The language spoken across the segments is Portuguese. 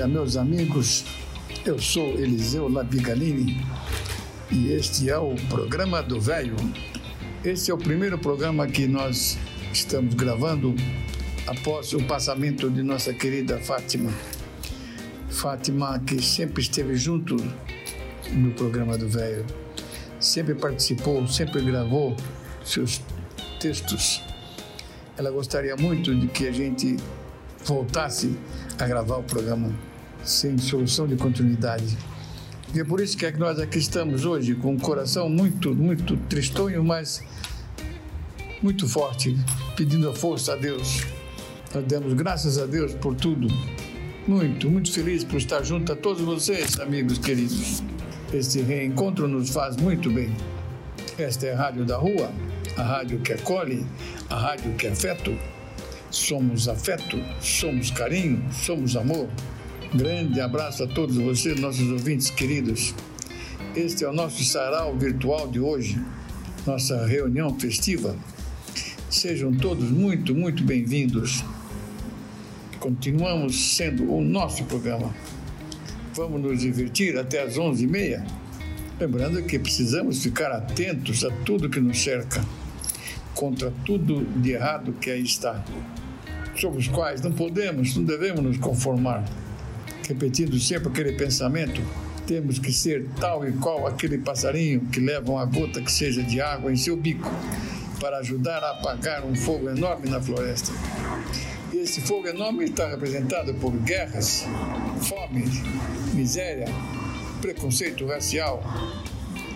Dia, meus amigos. Eu sou Eliseu Labigalini e este é o programa do Velho. Este é o primeiro programa que nós estamos gravando após o passamento de nossa querida Fátima. Fátima, que sempre esteve junto no programa do Velho, sempre participou, sempre gravou seus textos. Ela gostaria muito de que a gente voltasse a gravar o programa sem solução de continuidade. E é por isso que, é que nós aqui estamos hoje com um coração muito, muito tristonho, mas muito forte, pedindo a força a Deus. Nós damos graças a Deus por tudo. Muito, muito feliz por estar junto a todos vocês, amigos queridos. Este reencontro nos faz muito bem. Esta é a Rádio da Rua, a rádio que acolhe, a rádio que é afeto. Somos afeto, somos carinho, somos amor. Grande abraço a todos vocês, nossos ouvintes queridos. Este é o nosso sarau virtual de hoje, nossa reunião festiva. Sejam todos muito, muito bem-vindos. Continuamos sendo o nosso programa. Vamos nos divertir até às 11h30. Lembrando que precisamos ficar atentos a tudo que nos cerca, contra tudo de errado que aí está sobre os quais não podemos, não devemos nos conformar. Repetindo sempre aquele pensamento, temos que ser tal e qual aquele passarinho que leva uma gota que seja de água em seu bico para ajudar a apagar um fogo enorme na floresta. E esse fogo enorme está representado por guerras, fome, miséria, preconceito racial.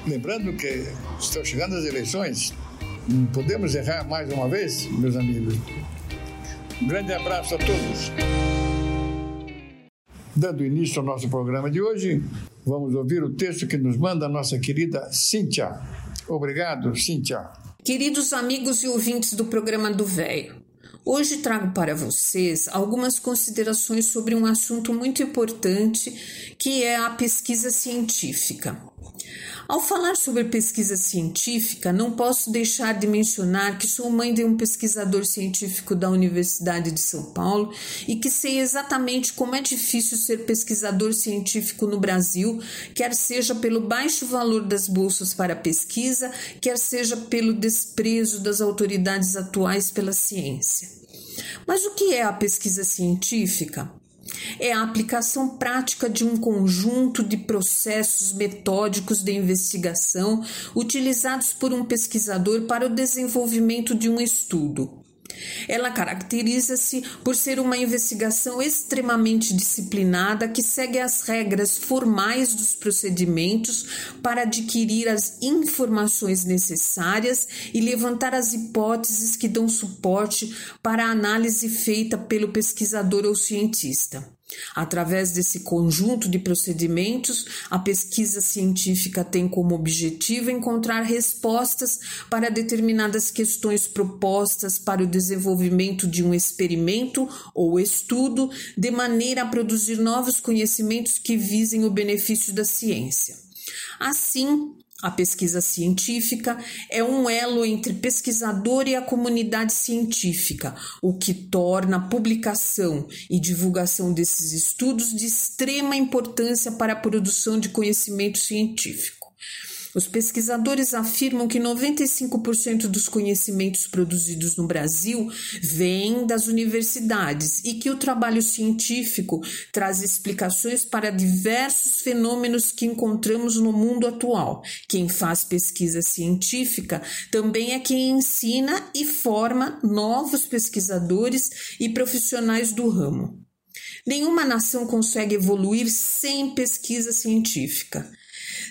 Lembrando que estão chegando as eleições, não podemos errar mais uma vez, meus amigos. Um grande abraço a todos. Dando início ao nosso programa de hoje, vamos ouvir o texto que nos manda a nossa querida Cíntia. Obrigado, Cíntia. Queridos amigos e ouvintes do programa do Véio, hoje trago para vocês algumas considerações sobre um assunto muito importante que é a pesquisa científica. Ao falar sobre pesquisa científica, não posso deixar de mencionar que sou mãe de um pesquisador científico da Universidade de São Paulo e que sei exatamente como é difícil ser pesquisador científico no Brasil, quer seja pelo baixo valor das bolsas para pesquisa, quer seja pelo desprezo das autoridades atuais pela ciência. Mas o que é a pesquisa científica? É a aplicação prática de um conjunto de processos metódicos de investigação utilizados por um pesquisador para o desenvolvimento de um estudo. Ela caracteriza-se por ser uma investigação extremamente disciplinada que segue as regras formais dos procedimentos para adquirir as informações necessárias e levantar as hipóteses que dão suporte para a análise feita pelo pesquisador ou cientista. Através desse conjunto de procedimentos, a pesquisa científica tem como objetivo encontrar respostas para determinadas questões propostas para o desenvolvimento de um experimento ou estudo, de maneira a produzir novos conhecimentos que visem o benefício da ciência. Assim, a pesquisa científica é um elo entre pesquisador e a comunidade científica, o que torna a publicação e divulgação desses estudos de extrema importância para a produção de conhecimento científico. Os pesquisadores afirmam que 95% dos conhecimentos produzidos no Brasil vêm das universidades e que o trabalho científico traz explicações para diversos fenômenos que encontramos no mundo atual. Quem faz pesquisa científica também é quem ensina e forma novos pesquisadores e profissionais do ramo. Nenhuma nação consegue evoluir sem pesquisa científica.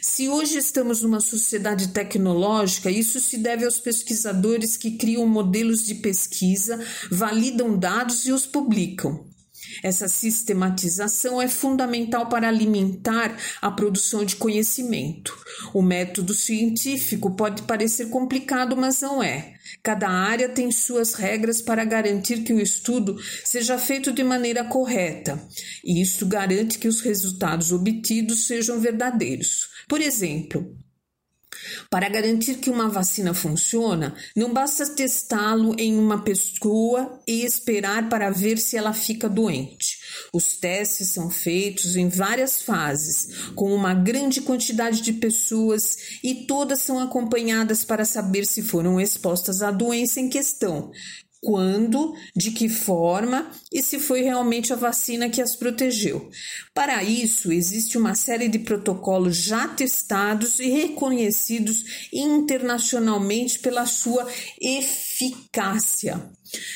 Se hoje estamos numa sociedade tecnológica, isso se deve aos pesquisadores que criam modelos de pesquisa, validam dados e os publicam. Essa sistematização é fundamental para alimentar a produção de conhecimento. O método científico pode parecer complicado, mas não é. Cada área tem suas regras para garantir que o estudo seja feito de maneira correta, e isso garante que os resultados obtidos sejam verdadeiros. Por exemplo, para garantir que uma vacina funciona, não basta testá-lo em uma pessoa e esperar para ver se ela fica doente. Os testes são feitos em várias fases, com uma grande quantidade de pessoas e todas são acompanhadas para saber se foram expostas à doença em questão, quando, de que forma e se foi realmente a vacina que as protegeu. Para isso, existe uma série de protocolos já testados e reconhecidos internacionalmente pela sua eficácia.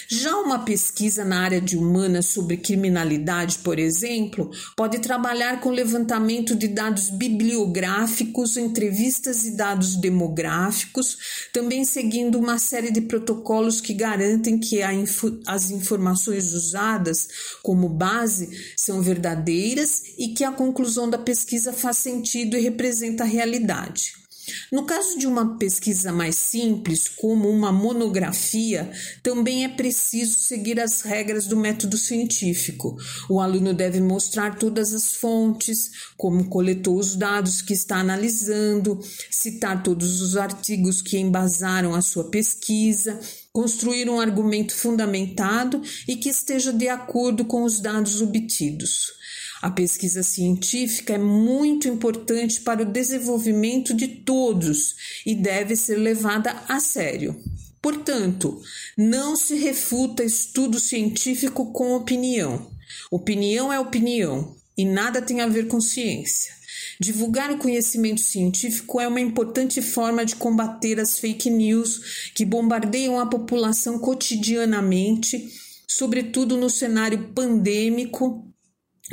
Já uma pesquisa na área de humanas sobre criminalidade, por exemplo, pode trabalhar com levantamento de dados bibliográficos, entrevistas e dados demográficos, também seguindo uma série de protocolos que garantem que as informações usadas como base são verdadeiras e que a conclusão da pesquisa faz sentido e representa a realidade. No caso de uma pesquisa mais simples, como uma monografia, também é preciso seguir as regras do método científico. O aluno deve mostrar todas as fontes, como coletou os dados que está analisando, citar todos os artigos que embasaram a sua pesquisa, construir um argumento fundamentado e que esteja de acordo com os dados obtidos. A pesquisa científica é muito importante para o desenvolvimento de todos e deve ser levada a sério. Portanto, não se refuta estudo científico com opinião. Opinião é opinião e nada tem a ver com ciência. Divulgar o conhecimento científico é uma importante forma de combater as fake news que bombardeiam a população cotidianamente, sobretudo no cenário pandêmico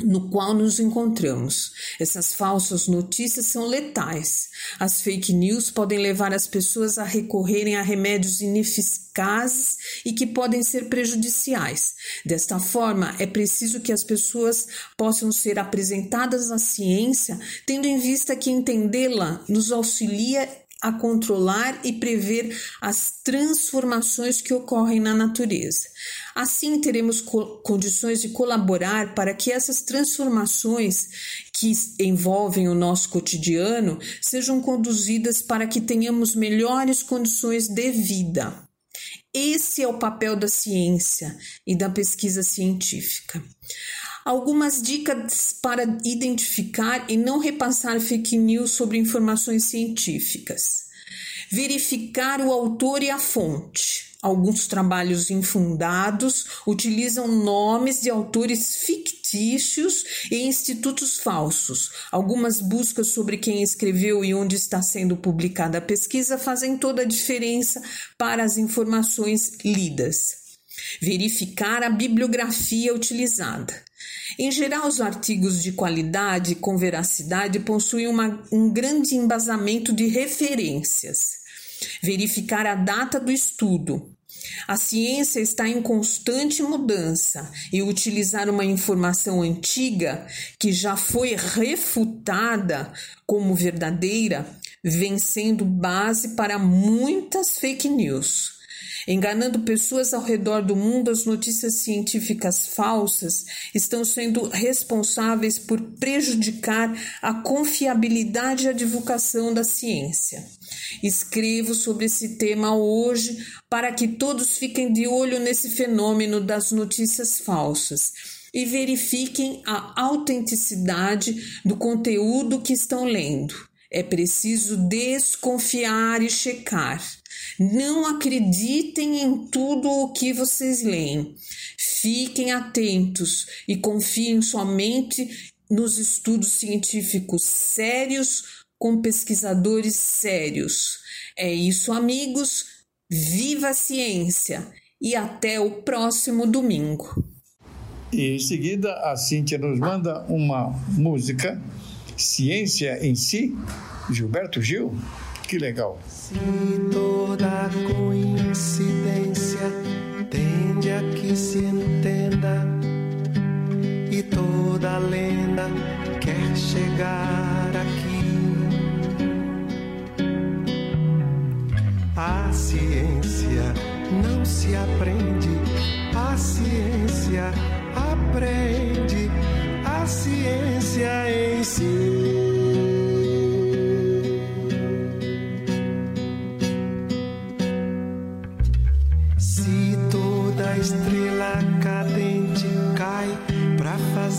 no qual nos encontramos. Essas falsas notícias são letais. As fake news podem levar as pessoas a recorrerem a remédios ineficazes e que podem ser prejudiciais. Desta forma, é preciso que as pessoas possam ser apresentadas à ciência, tendo em vista que entendê-la nos auxilia a controlar e prever as transformações que ocorrem na natureza. Assim, teremos co condições de colaborar para que essas transformações que envolvem o nosso cotidiano sejam conduzidas para que tenhamos melhores condições de vida. Esse é o papel da ciência e da pesquisa científica. Algumas dicas para identificar e não repassar fake news sobre informações científicas. Verificar o autor e a fonte. Alguns trabalhos infundados utilizam nomes de autores fictícios e institutos falsos. Algumas buscas sobre quem escreveu e onde está sendo publicada a pesquisa fazem toda a diferença para as informações lidas. Verificar a bibliografia utilizada. Em geral, os artigos de qualidade com veracidade possuem uma, um grande embasamento de referências. Verificar a data do estudo. A ciência está em constante mudança e utilizar uma informação antiga que já foi refutada como verdadeira vem sendo base para muitas fake news. Enganando pessoas ao redor do mundo, as notícias científicas falsas estão sendo responsáveis por prejudicar a confiabilidade e a divulgação da ciência. Escrevo sobre esse tema hoje para que todos fiquem de olho nesse fenômeno das notícias falsas e verifiquem a autenticidade do conteúdo que estão lendo. É preciso desconfiar e checar. Não acreditem em tudo o que vocês leem. Fiquem atentos e confiem somente nos estudos científicos sérios com pesquisadores sérios. É isso, amigos. Viva a ciência e até o próximo domingo. E em seguida, a Cíntia nos manda uma música Ciência em Si, Gilberto Gil. Que legal. Se toda coincidência tende a que se entenda e toda lenda quer chegar aqui. A ciência não se aprende, a ciência aprende, a ciência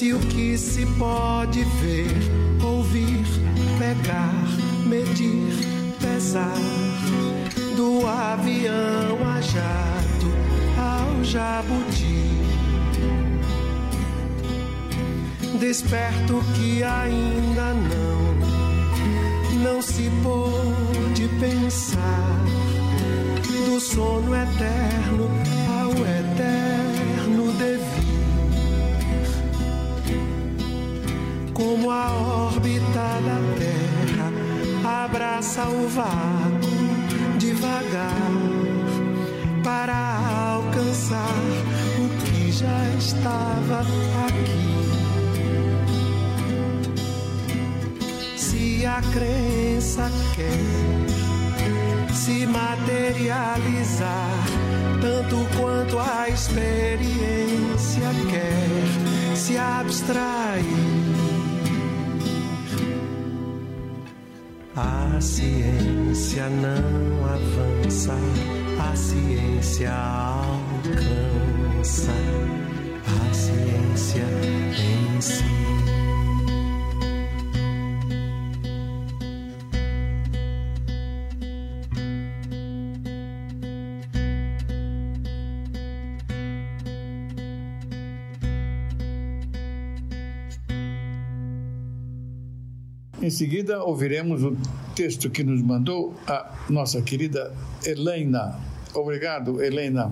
Se o que se pode ver, ouvir, pegar, medir, pesar, do avião a jato ao jabuti. Desperto que ainda não, não se pôde pensar. Do sono eterno ao eterno como a órbita da Terra abraça o vácuo devagar para alcançar o que já estava aqui. a crença quer se materializar, tanto quanto a experiência quer se abstrair. A ciência não avança, a ciência alcança. A ciência em Em seguida, ouviremos o texto que nos mandou a nossa querida Helena. Obrigado, Helena.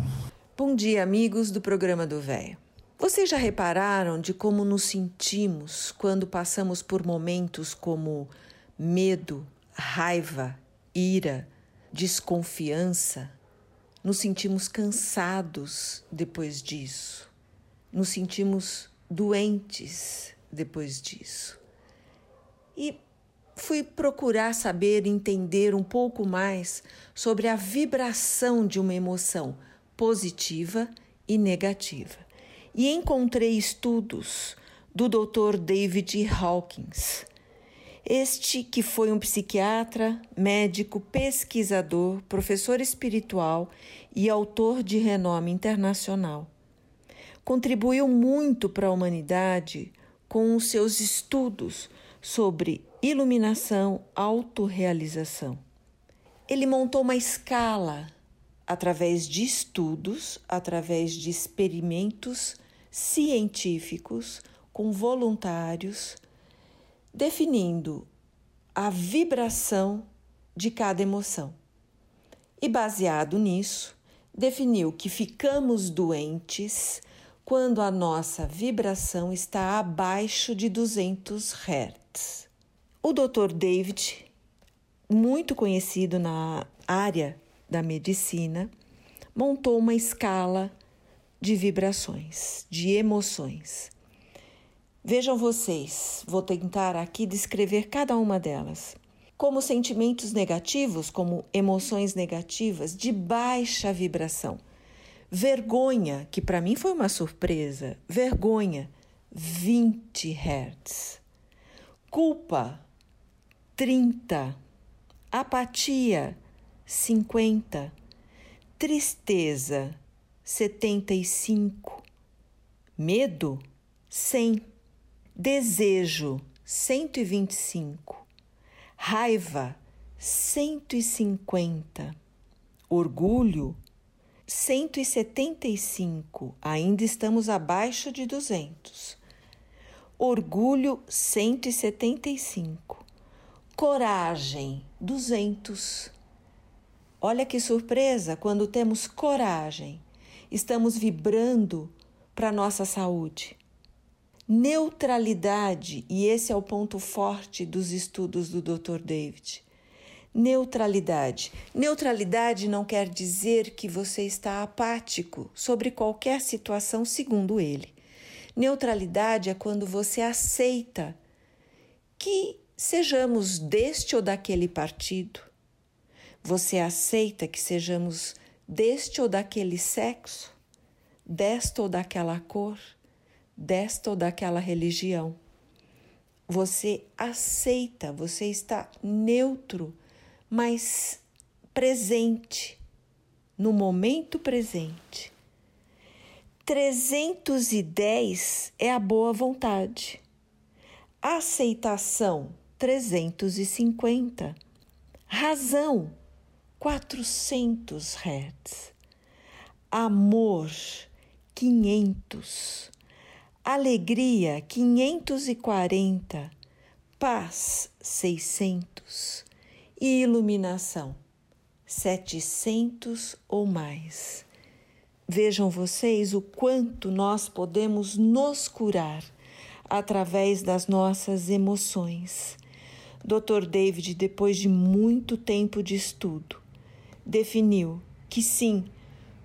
Bom dia, amigos do programa do Véio. Vocês já repararam de como nos sentimos quando passamos por momentos como medo, raiva, ira, desconfiança? Nos sentimos cansados depois disso. Nos sentimos doentes depois disso. E fui procurar saber, entender um pouco mais sobre a vibração de uma emoção positiva e negativa. E encontrei estudos do Dr. David Hawkins. Este que foi um psiquiatra, médico, pesquisador, professor espiritual e autor de renome internacional. Contribuiu muito para a humanidade com os seus estudos sobre iluminação, autorrealização. Ele montou uma escala através de estudos, através de experimentos científicos com voluntários, definindo a vibração de cada emoção. E baseado nisso, definiu que ficamos doentes quando a nossa vibração está abaixo de 200 Hz. O Dr. David, muito conhecido na área da medicina, montou uma escala de vibrações, de emoções. Vejam vocês, vou tentar aqui descrever cada uma delas. Como sentimentos negativos, como emoções negativas de baixa vibração. Vergonha, que para mim foi uma surpresa, vergonha, 20 Hz. Culpa, 30. Apatia, 50. Tristeza, 75. Medo, 100. Desejo, 125. Raiva, 150. Orgulho, 175. Ainda estamos abaixo de 200. Orgulho, 175. Coragem, 200. Olha que surpresa quando temos coragem. Estamos vibrando para nossa saúde. Neutralidade, e esse é o ponto forte dos estudos do Dr. David. Neutralidade. Neutralidade não quer dizer que você está apático sobre qualquer situação, segundo ele. Neutralidade é quando você aceita que sejamos deste ou daquele partido. Você aceita que sejamos deste ou daquele sexo, desta ou daquela cor desta ou daquela religião. Você aceita, você está neutro, mas presente, no momento presente. 310 é a boa vontade. Aceitação, 350. Razão, 400 Hz. Amor, 500 alegria 540, paz 600 e iluminação 700 ou mais. Vejam vocês o quanto nós podemos nos curar através das nossas emoções. Dr. David, depois de muito tempo de estudo, definiu que sim,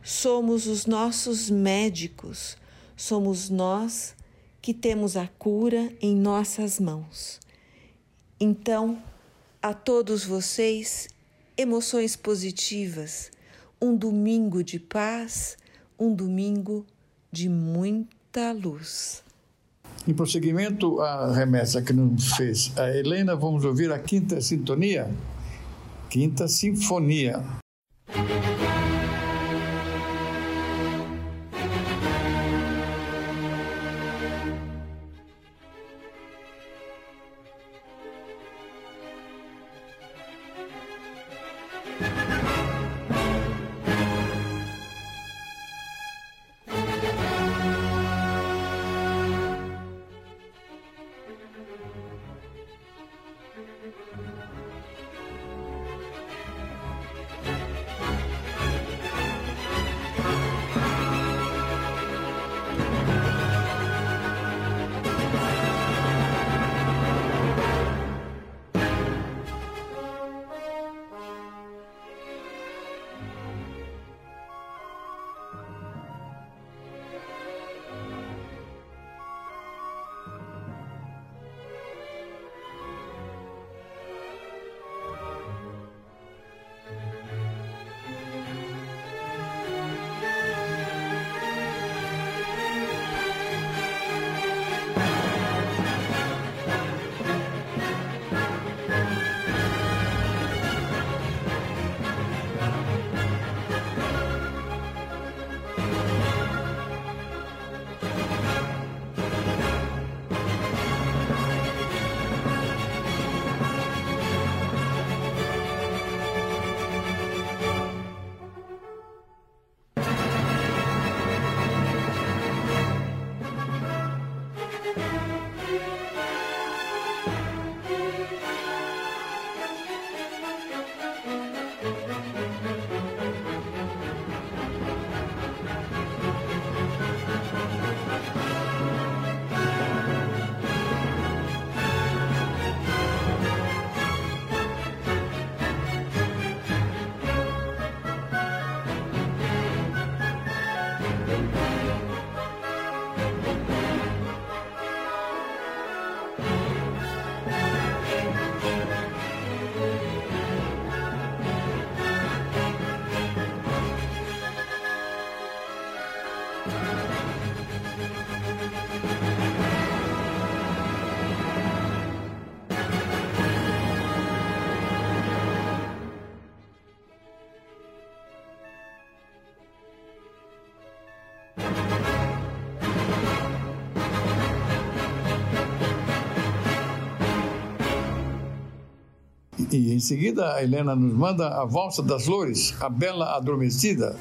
somos os nossos médicos somos nós que temos a cura em nossas mãos. Então, a todos vocês, emoções positivas, um domingo de paz, um domingo de muita luz. Em prosseguimento à remessa que nos fez a Helena, vamos ouvir a quinta sintonia, quinta sinfonia. E em seguida, a Helena nos manda a Valsa das Flores, a Bela Adormecida.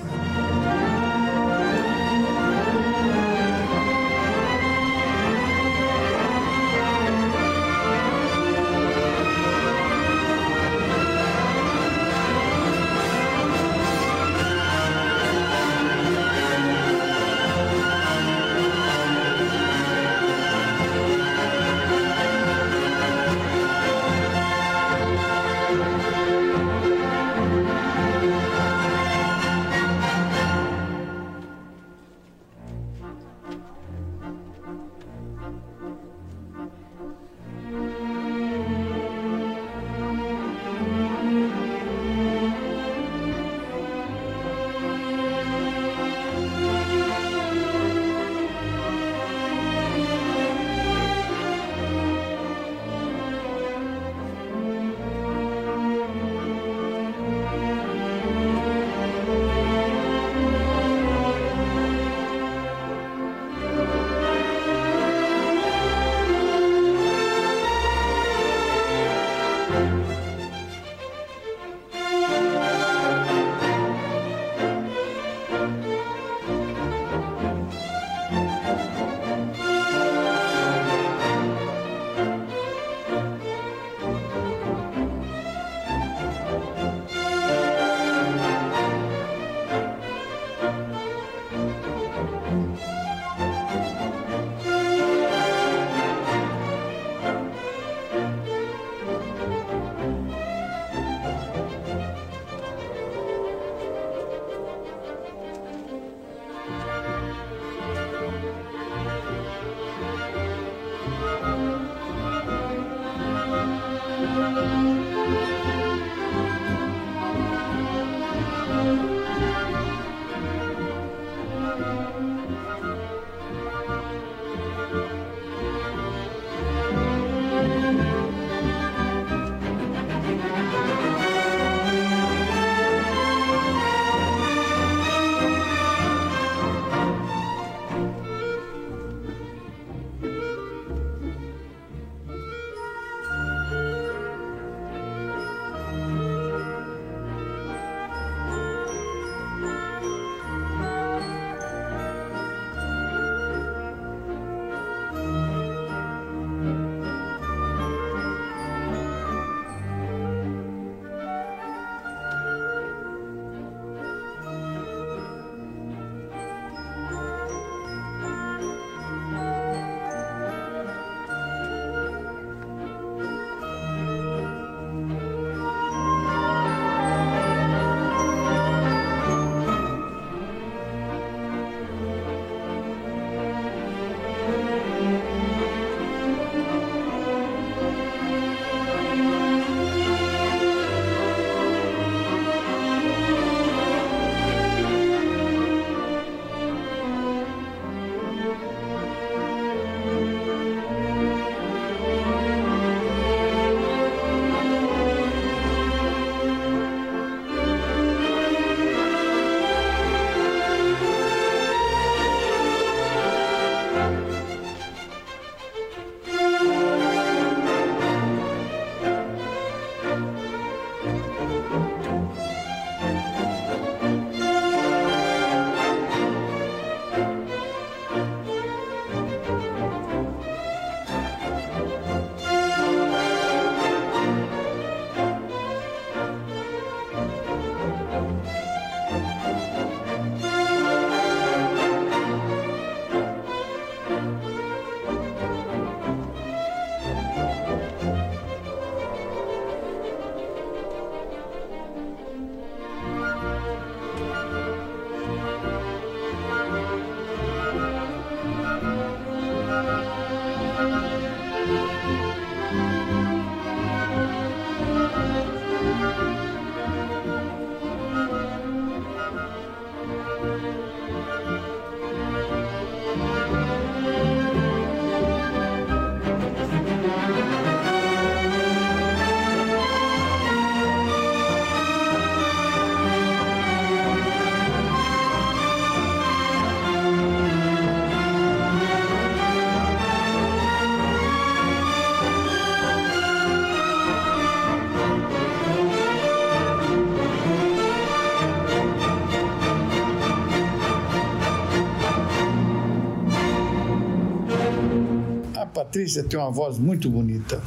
Patrícia tem uma voz muito bonita.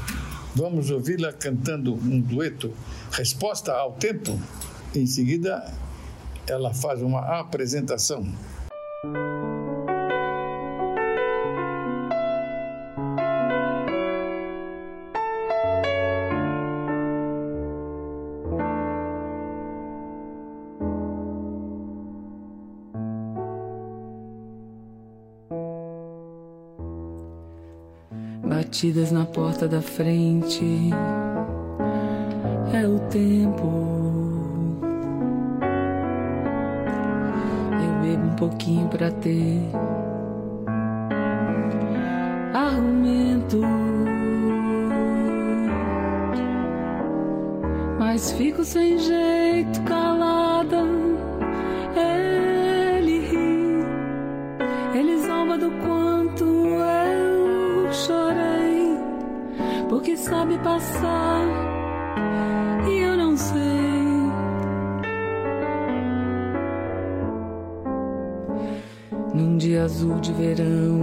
Vamos ouvi-la cantando um dueto, Resposta ao Tempo. Em seguida, ela faz uma apresentação. Batidas na porta da frente. É o tempo. Eu bebo um pouquinho pra ter argumento. Mas fico sem jeito, calada. Passar e eu não sei. Num dia azul de verão,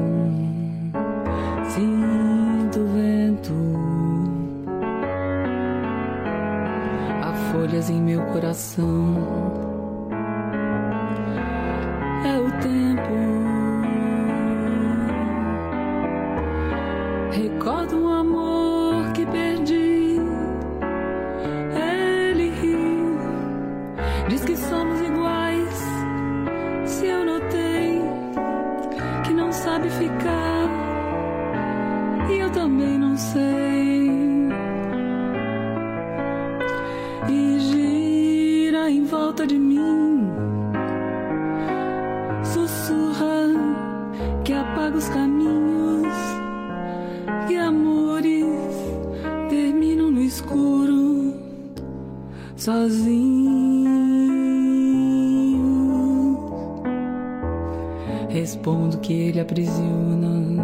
sinto vento, há folhas em meu coração. Que ele aprisiona,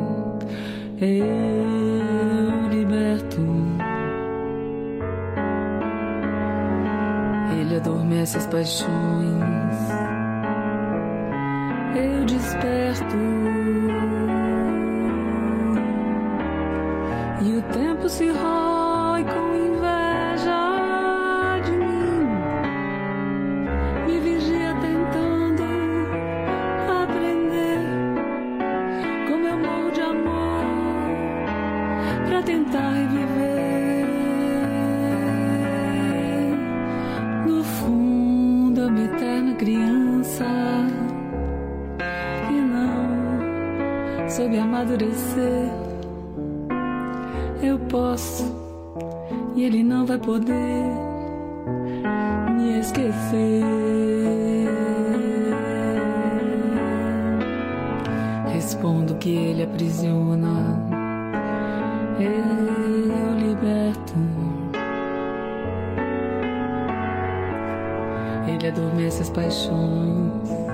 eu liberto. Ele adormece as paixões, eu desperto. Soube amadurecer eu posso e ele não vai poder me esquecer. Respondo que ele aprisiona, eu liberto. Ele adormece as paixões,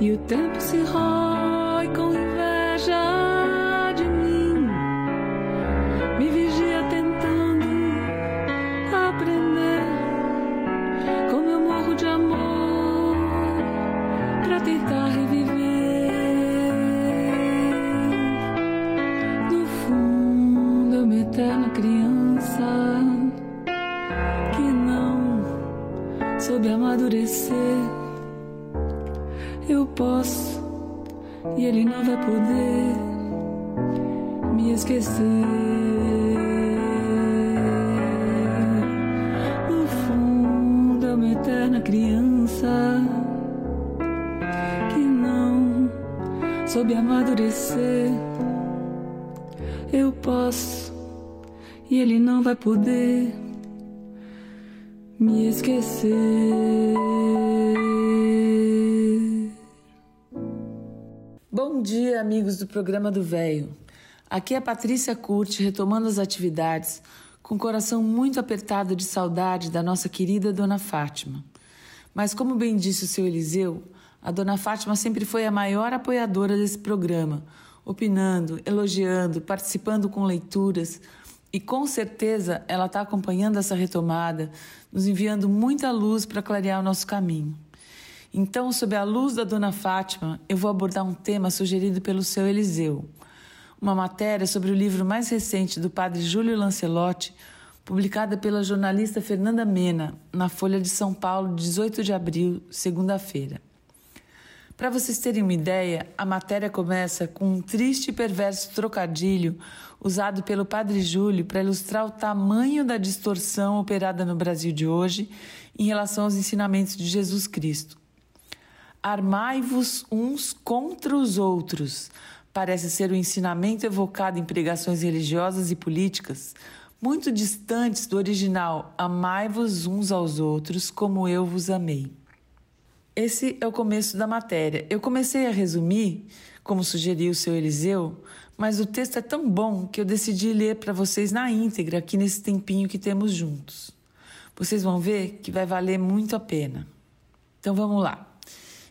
E o tempo se rói esquecer. Bom dia, amigos do programa do Véio. Aqui é Patrícia Curti, retomando as atividades, com o coração muito apertado de saudade da nossa querida Dona Fátima. Mas, como bem disse o seu Eliseu, a Dona Fátima sempre foi a maior apoiadora desse programa, opinando, elogiando, participando com leituras, e com certeza ela está acompanhando essa retomada, nos enviando muita luz para clarear o nosso caminho. Então, sob a luz da Dona Fátima, eu vou abordar um tema sugerido pelo seu Eliseu. Uma matéria sobre o livro mais recente do padre Júlio Lancelotti, publicada pela jornalista Fernanda Mena, na Folha de São Paulo, 18 de abril, segunda-feira. Para vocês terem uma ideia, a matéria começa com um triste e perverso trocadilho usado pelo Padre Júlio para ilustrar o tamanho da distorção operada no Brasil de hoje em relação aos ensinamentos de Jesus Cristo. Armai-vos uns contra os outros parece ser o ensinamento evocado em pregações religiosas e políticas, muito distantes do original Amai-vos uns aos outros como eu vos amei. Esse é o começo da matéria. Eu comecei a resumir, como sugeriu o seu Eliseu, mas o texto é tão bom que eu decidi ler para vocês na íntegra aqui nesse tempinho que temos juntos. Vocês vão ver que vai valer muito a pena. Então vamos lá.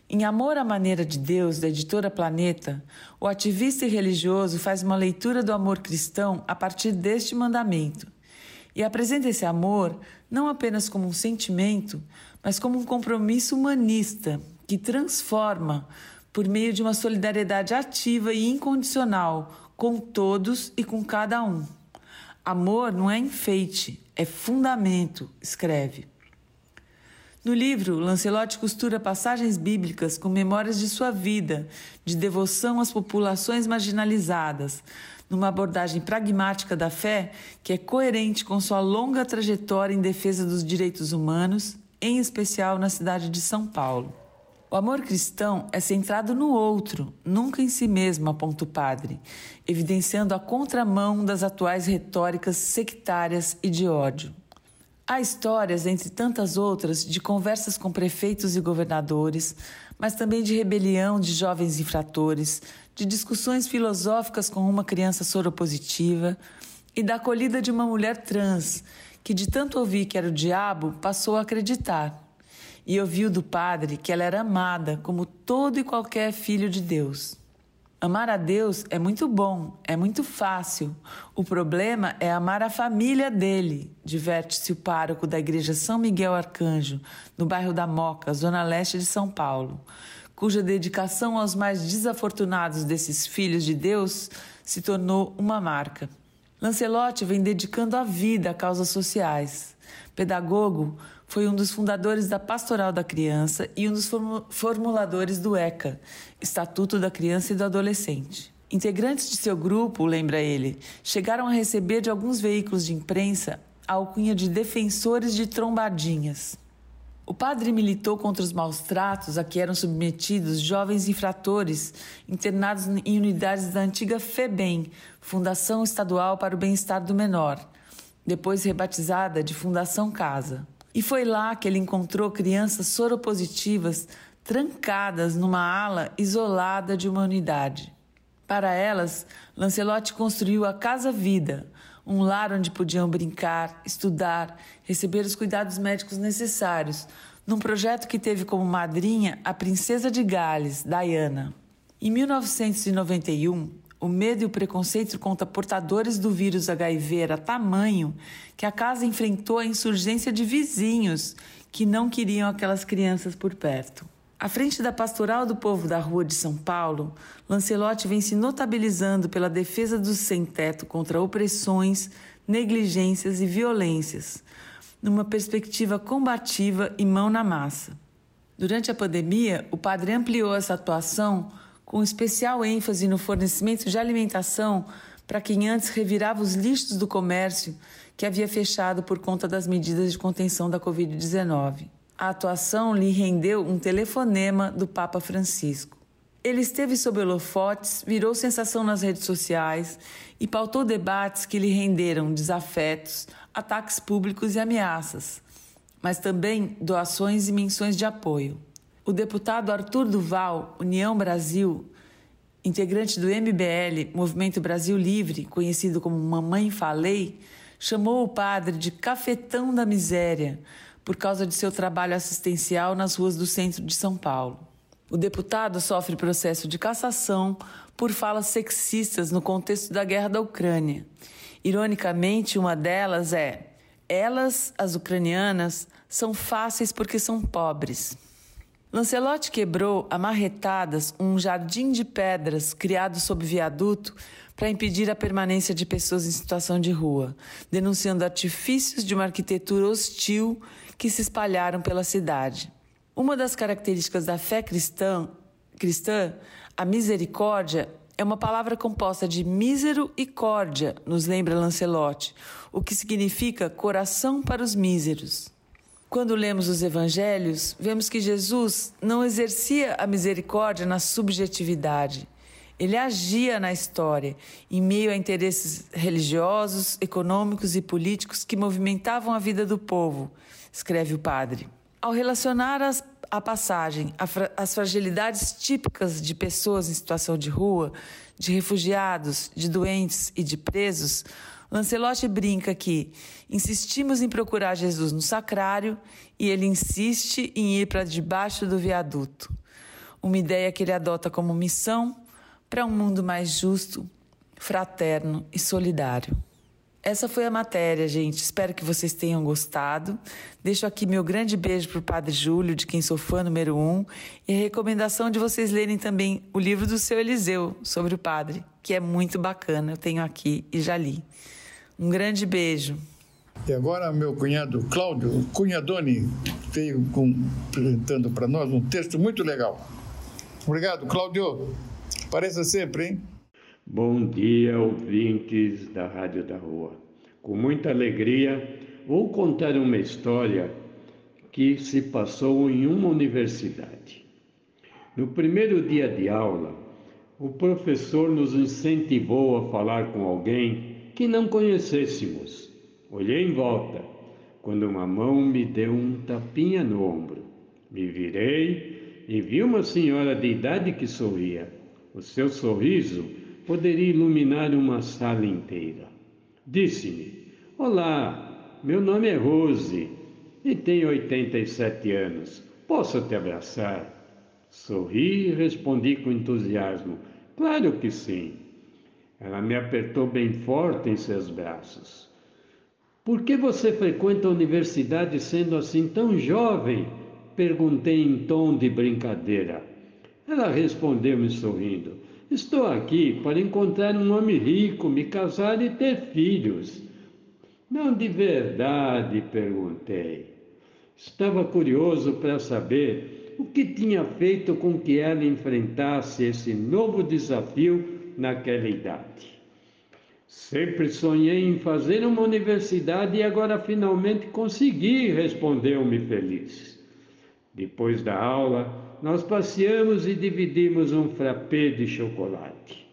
Em Amor à Maneira de Deus, da editora Planeta, o ativista e religioso faz uma leitura do amor cristão a partir deste mandamento e apresenta esse amor não apenas como um sentimento, mas como um compromisso humanista que transforma por meio de uma solidariedade ativa e incondicional com todos e com cada um. Amor não é enfeite, é fundamento, escreve. No livro, Lancelotti costura passagens bíblicas com memórias de sua vida, de devoção às populações marginalizadas, numa abordagem pragmática da fé que é coerente com sua longa trajetória em defesa dos direitos humanos, em especial na cidade de São Paulo. O amor cristão é centrado no outro, nunca em si mesmo, aponta o padre, evidenciando a contramão das atuais retóricas sectárias e de ódio. Há histórias, entre tantas outras, de conversas com prefeitos e governadores, mas também de rebelião de jovens infratores, de discussões filosóficas com uma criança soropositiva e da acolhida de uma mulher trans que, de tanto ouvir que era o diabo, passou a acreditar. E ouviu do padre que ela era amada como todo e qualquer filho de Deus. Amar a Deus é muito bom, é muito fácil. O problema é amar a família dele, diverte-se o pároco da Igreja São Miguel Arcanjo, no bairro da Moca, zona leste de São Paulo, cuja dedicação aos mais desafortunados desses filhos de Deus se tornou uma marca. Lancelotti vem dedicando a vida a causas sociais. Pedagogo, foi um dos fundadores da Pastoral da Criança e um dos formuladores do ECA, Estatuto da Criança e do Adolescente. Integrantes de seu grupo, lembra ele, chegaram a receber de alguns veículos de imprensa a alcunha de defensores de trombadinhas. O padre militou contra os maus tratos a que eram submetidos jovens infratores internados em unidades da antiga FEBEM, Fundação Estadual para o Bem-Estar do Menor, depois rebatizada de Fundação Casa. E foi lá que ele encontrou crianças soropositivas trancadas numa ala isolada de uma unidade. Para elas, Lancelotti construiu a Casa Vida, um lar onde podiam brincar, estudar, receber os cuidados médicos necessários, num projeto que teve como madrinha a princesa de Gales, Diana. Em 1991, o medo e o preconceito contra portadores do vírus HIV era tamanho que a casa enfrentou a insurgência de vizinhos que não queriam aquelas crianças por perto. À frente da Pastoral do Povo da Rua de São Paulo, Lancelotti vem se notabilizando pela defesa do sem-teto contra opressões, negligências e violências, numa perspectiva combativa e mão na massa. Durante a pandemia, o padre ampliou essa atuação com especial ênfase no fornecimento de alimentação para quem antes revirava os lixos do comércio que havia fechado por conta das medidas de contenção da Covid-19. A atuação lhe rendeu um telefonema do Papa Francisco. Ele esteve sob holofotes, virou sensação nas redes sociais e pautou debates que lhe renderam desafetos, ataques públicos e ameaças, mas também doações e menções de apoio. O deputado Arthur Duval, União Brasil, integrante do MBL, Movimento Brasil Livre, conhecido como Mamãe Falei, chamou o padre de cafetão da miséria por causa de seu trabalho assistencial nas ruas do centro de São Paulo. O deputado sofre processo de cassação por falas sexistas no contexto da guerra da Ucrânia. Ironicamente, uma delas é: elas, as ucranianas, são fáceis porque são pobres. Lancelotti quebrou a marretadas um jardim de pedras criado sob viaduto para impedir a permanência de pessoas em situação de rua, denunciando artifícios de uma arquitetura hostil que se espalharam pela cidade. Uma das características da fé cristã, cristã, a misericórdia, é uma palavra composta de mísero e córdia, nos lembra Lancelotti, o que significa coração para os míseros. Quando lemos os evangelhos, vemos que Jesus não exercia a misericórdia na subjetividade. Ele agia na história, em meio a interesses religiosos, econômicos e políticos que movimentavam a vida do povo, escreve o padre. Ao relacionar as, a passagem às fragilidades típicas de pessoas em situação de rua, de refugiados, de doentes e de presos, Lancelotti brinca que insistimos em procurar Jesus no sacrário e ele insiste em ir para debaixo do viaduto. Uma ideia que ele adota como missão para um mundo mais justo, fraterno e solidário. Essa foi a matéria, gente. Espero que vocês tenham gostado. Deixo aqui meu grande beijo para o Padre Júlio, de quem sou fã número um, e a recomendação de vocês lerem também o livro do seu Eliseu sobre o padre, que é muito bacana. Eu tenho aqui e já li. Um grande beijo. E agora, meu cunhado Cláudio Cunhadoni veio com, apresentando para nós um texto muito legal. Obrigado, Cláudio. Pareça sempre, hein? Bom dia, ouvintes da Rádio da Rua. Com muita alegria, vou contar uma história que se passou em uma universidade. No primeiro dia de aula, o professor nos incentivou a falar com alguém que não conhecêssemos. Olhei em volta, quando uma mão me deu um tapinha no ombro. Me virei e vi uma senhora de idade que sorria. O seu sorriso poderia iluminar uma sala inteira. Disse-me: Olá, meu nome é Rose e tenho 87 anos. Posso te abraçar? Sorri e respondi com entusiasmo: Claro que sim. Ela me apertou bem forte em seus braços. Por que você frequenta a universidade sendo assim tão jovem? Perguntei em tom de brincadeira. Ela respondeu-me sorrindo: Estou aqui para encontrar um homem rico, me casar e ter filhos. Não de verdade, perguntei. Estava curioso para saber o que tinha feito com que ela enfrentasse esse novo desafio naquela idade. Sempre sonhei em fazer uma universidade e agora finalmente consegui, respondeu-me feliz. Depois da aula, nós passeamos e dividimos um frappé de chocolate.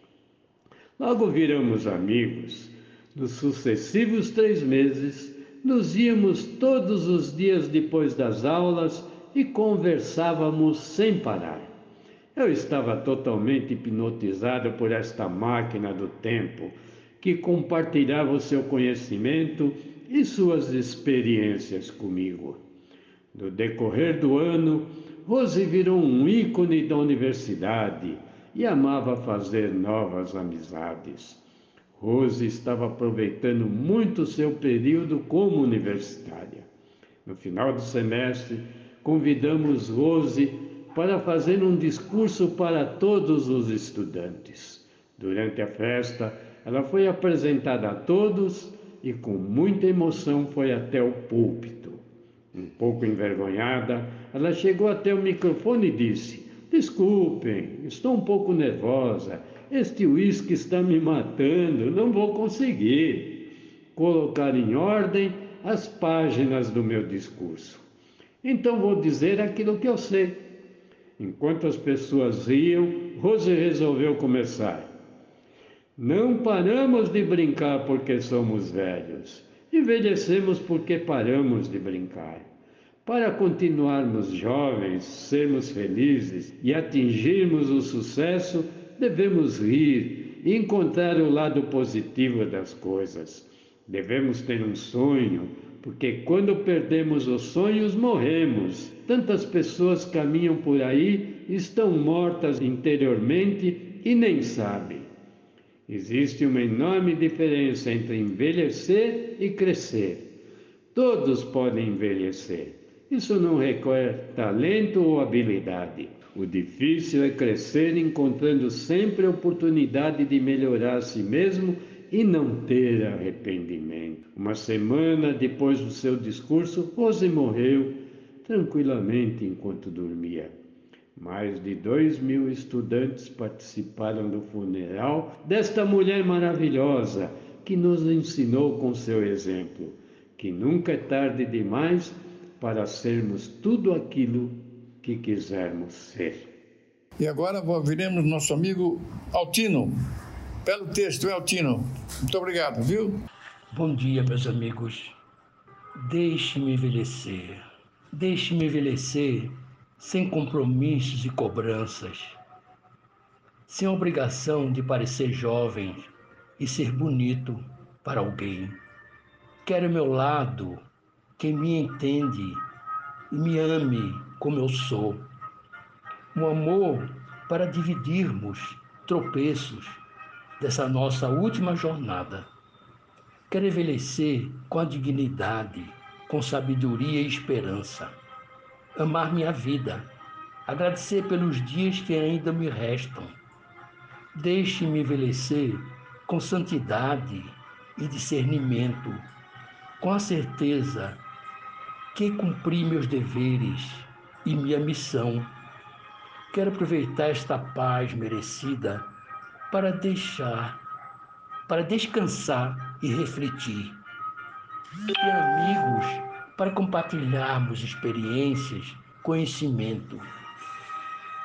Logo viramos amigos. Nos sucessivos três meses, nos íamos todos os dias depois das aulas e conversávamos sem parar. Eu estava totalmente hipnotizado por esta máquina do tempo que compartilhava o seu conhecimento e suas experiências comigo. No decorrer do ano, Rose virou um ícone da universidade e amava fazer novas amizades. Rose estava aproveitando muito seu período como universitária. No final do semestre, convidamos Rose para fazer um discurso para todos os estudantes. Durante a festa, ela foi apresentada a todos e, com muita emoção, foi até o púlpito. Um pouco envergonhada, ela chegou até o microfone e disse: Desculpem, estou um pouco nervosa. Este uísque está me matando, não vou conseguir colocar em ordem as páginas do meu discurso. Então vou dizer aquilo que eu sei. Enquanto as pessoas riam, Rose resolveu começar. Não paramos de brincar porque somos velhos. Envelhecemos porque paramos de brincar. Para continuarmos jovens, sermos felizes e atingirmos o sucesso, devemos rir e encontrar o lado positivo das coisas. Devemos ter um sonho, porque quando perdemos os sonhos, morremos. Tantas pessoas caminham por aí, estão mortas interiormente e nem sabem. Existe uma enorme diferença entre envelhecer e crescer. Todos podem envelhecer. Isso não requer talento ou habilidade. O difícil é crescer encontrando sempre a oportunidade de melhorar a si mesmo e não ter arrependimento. Uma semana depois do seu discurso, Rose morreu tranquilamente enquanto dormia. Mais de dois mil estudantes participaram do funeral desta mulher maravilhosa que nos ensinou com seu exemplo que nunca é tarde demais para sermos tudo aquilo que quisermos ser. E agora ouviremos nosso amigo Altino. Belo texto, Altino. Muito obrigado, viu? Bom dia, meus amigos. Deixe-me envelhecer. Deixe-me envelhecer sem compromissos e cobranças, sem obrigação de parecer jovem e ser bonito para alguém. Quero meu lado, quem me entende e me ame como eu sou. Um amor para dividirmos tropeços dessa nossa última jornada. Quero envelhecer com a dignidade, com sabedoria e esperança. Amar minha vida, agradecer pelos dias que ainda me restam. Deixe-me envelhecer com santidade e discernimento com a certeza que cumpri meus deveres e minha missão. Quero aproveitar esta paz merecida para deixar, para descansar e refletir. Ter amigos para compartilharmos experiências, conhecimento.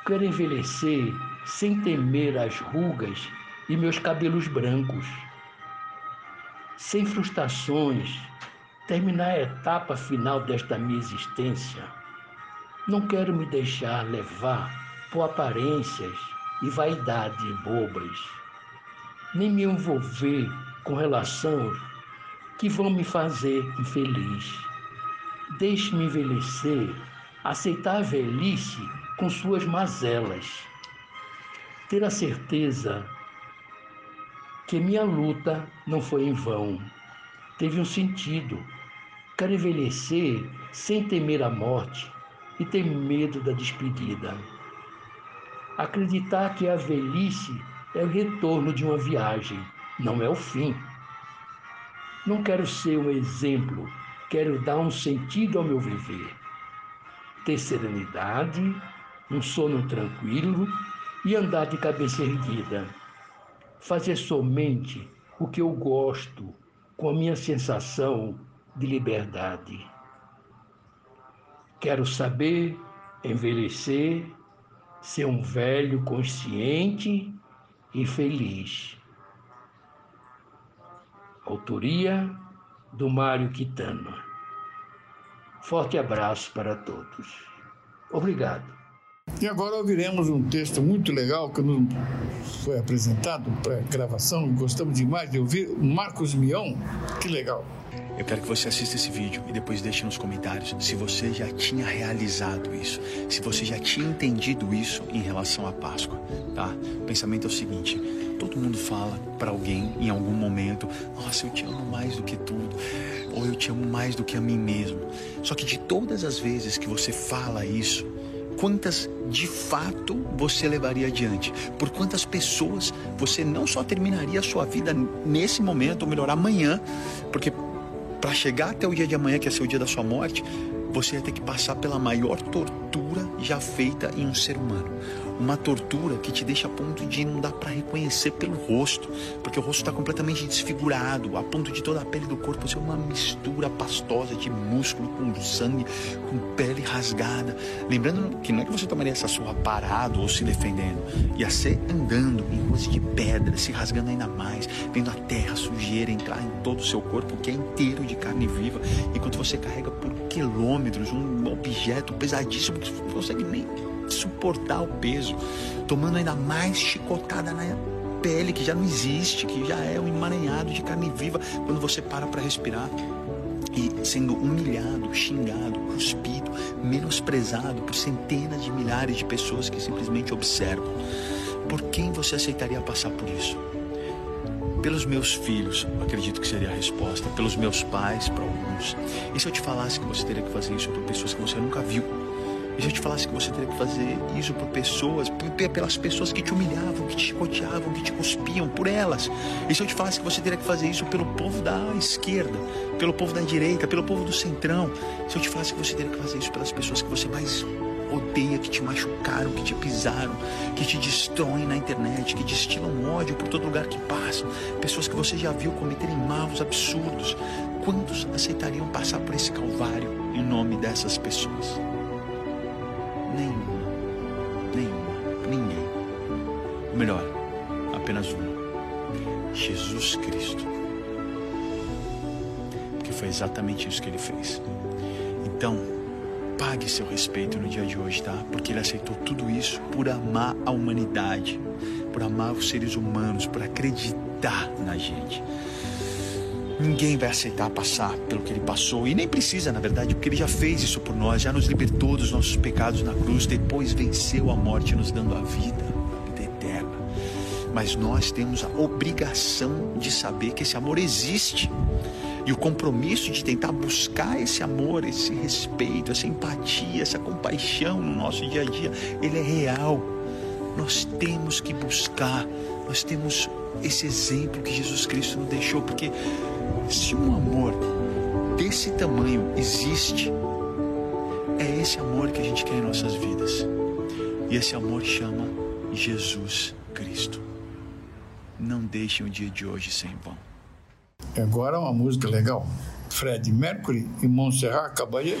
Quero envelhecer sem temer as rugas e meus cabelos brancos, sem frustrações terminar a etapa final desta minha existência. Não quero me deixar levar por aparências e vaidade bobas, nem me envolver com relações que vão me fazer infeliz. Deixe-me envelhecer, aceitar a velhice com suas mazelas, ter a certeza que minha luta não foi em vão teve um sentido. Quero envelhecer sem temer a morte e ter medo da despedida. Acreditar que a velhice é o retorno de uma viagem, não é o fim. Não quero ser um exemplo, quero dar um sentido ao meu viver. Ter serenidade, um sono tranquilo e andar de cabeça erguida. Fazer somente o que eu gosto com a minha sensação de liberdade. Quero saber envelhecer, ser um velho consciente e feliz. Autoria do Mário Quitano. Forte abraço para todos. Obrigado. E agora ouviremos um texto muito legal que nos foi apresentado para gravação e gostamos demais de ouvir, Marcos Mion. Que legal. Eu quero que você assista esse vídeo e depois deixe nos comentários se você já tinha realizado isso, se você já tinha entendido isso em relação à Páscoa, tá? O pensamento é o seguinte: todo mundo fala para alguém em algum momento, nossa, eu te amo mais do que tudo, ou eu te amo mais do que a mim mesmo. Só que de todas as vezes que você fala isso, quantas de fato você levaria adiante, por quantas pessoas você não só terminaria a sua vida nesse momento, ou melhor, amanhã, porque para chegar até o dia de amanhã, que é seu dia da sua morte, você ia ter que passar pela maior tortura já feita em um ser humano uma tortura que te deixa a ponto de não dar para reconhecer pelo rosto, porque o rosto está completamente desfigurado, a ponto de toda a pele do corpo ser uma mistura pastosa de músculo com sangue, com pele rasgada. Lembrando que não é que você tomaria essa surra parado ou se defendendo, ia ser andando em ruas de pedra, se rasgando ainda mais, vendo a terra, sujeira entrar em todo o seu corpo, que é inteiro de carne viva, enquanto você carrega por quilômetros um objeto pesadíssimo que você nem suportar o peso, tomando ainda mais chicotada na pele que já não existe, que já é um emaranhado de carne viva quando você para para respirar e sendo humilhado, xingado, cuspido, menosprezado por centenas de milhares de pessoas que simplesmente observam. Por quem você aceitaria passar por isso? Pelos meus filhos, acredito que seria a resposta. Pelos meus pais, para alguns. E se eu te falasse que você teria que fazer isso por pessoas que você nunca viu? Se eu te falasse que você teria que fazer isso por pessoas, pelas pessoas que te humilhavam, que te chicoteavam, que te cuspiam, por elas? E se eu te falasse que você teria que fazer isso pelo povo da esquerda, pelo povo da direita, pelo povo do centrão? Se eu te falasse que você teria que fazer isso pelas pessoas que você mais odeia, que te machucaram, que te pisaram, que te destroem na internet, que destilam ódio por todo lugar que passam, pessoas que você já viu cometerem maus absurdos. Quantos aceitariam passar por esse calvário em nome dessas pessoas? Nenhuma. Nenhuma. Ninguém. Melhor, apenas uma. Jesus Cristo. Porque foi exatamente isso que ele fez. Então, pague seu respeito no dia de hoje, tá? Porque ele aceitou tudo isso por amar a humanidade, por amar os seres humanos, por acreditar na gente. Ninguém vai aceitar passar pelo que ele passou e nem precisa, na verdade, porque ele já fez isso por nós, já nos libertou dos nossos pecados na cruz, depois venceu a morte, nos dando a vida, a vida eterna. Mas nós temos a obrigação de saber que esse amor existe e o compromisso de tentar buscar esse amor, esse respeito, essa empatia, essa compaixão no nosso dia a dia, ele é real. Nós temos que buscar, nós temos esse exemplo que Jesus Cristo nos deixou, porque se um amor desse tamanho existe, é esse amor que a gente quer em nossas vidas. E esse amor chama Jesus Cristo. Não deixem o dia de hoje sem vão. Agora uma música legal. Fred Mercury e Montserrat Caballé.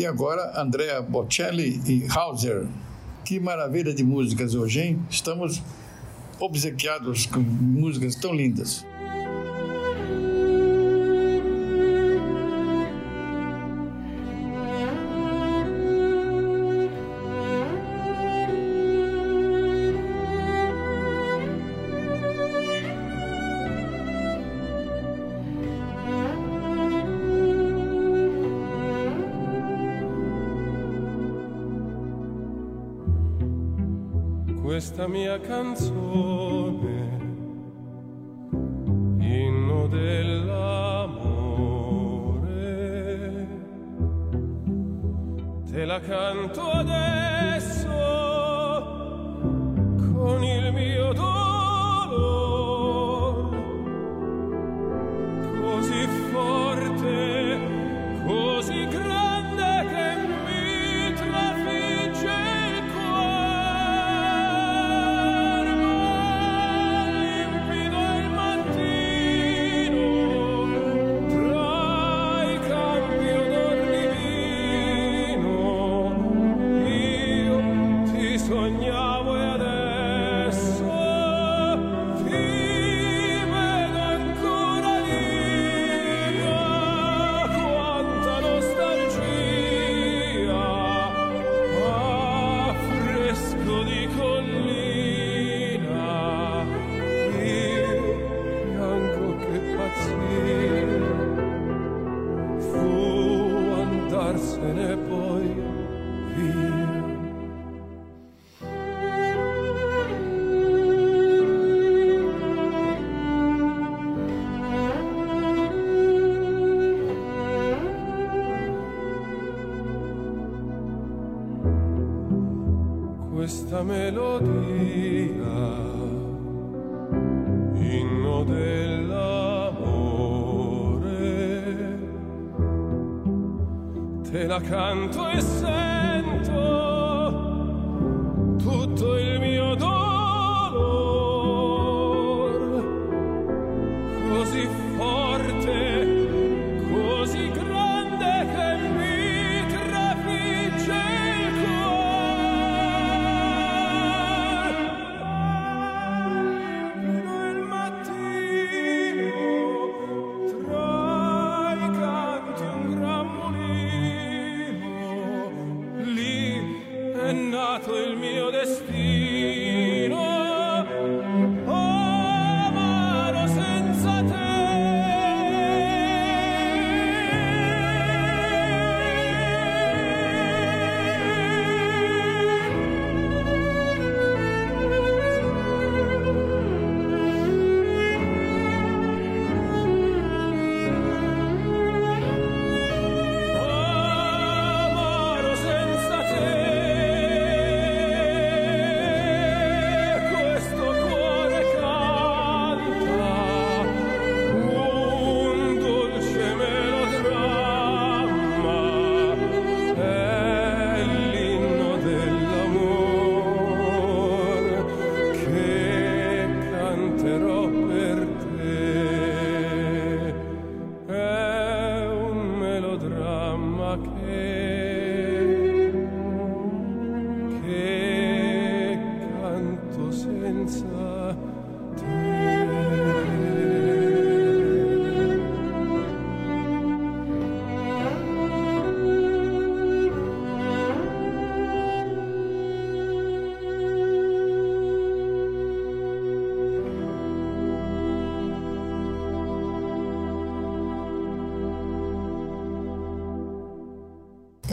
E agora, Andrea Bocelli e Hauser. Que maravilha de músicas hoje, hein? Estamos obsequiados com músicas tão lindas. questa mia canzone, inno dell'amore. Te la canto adesso.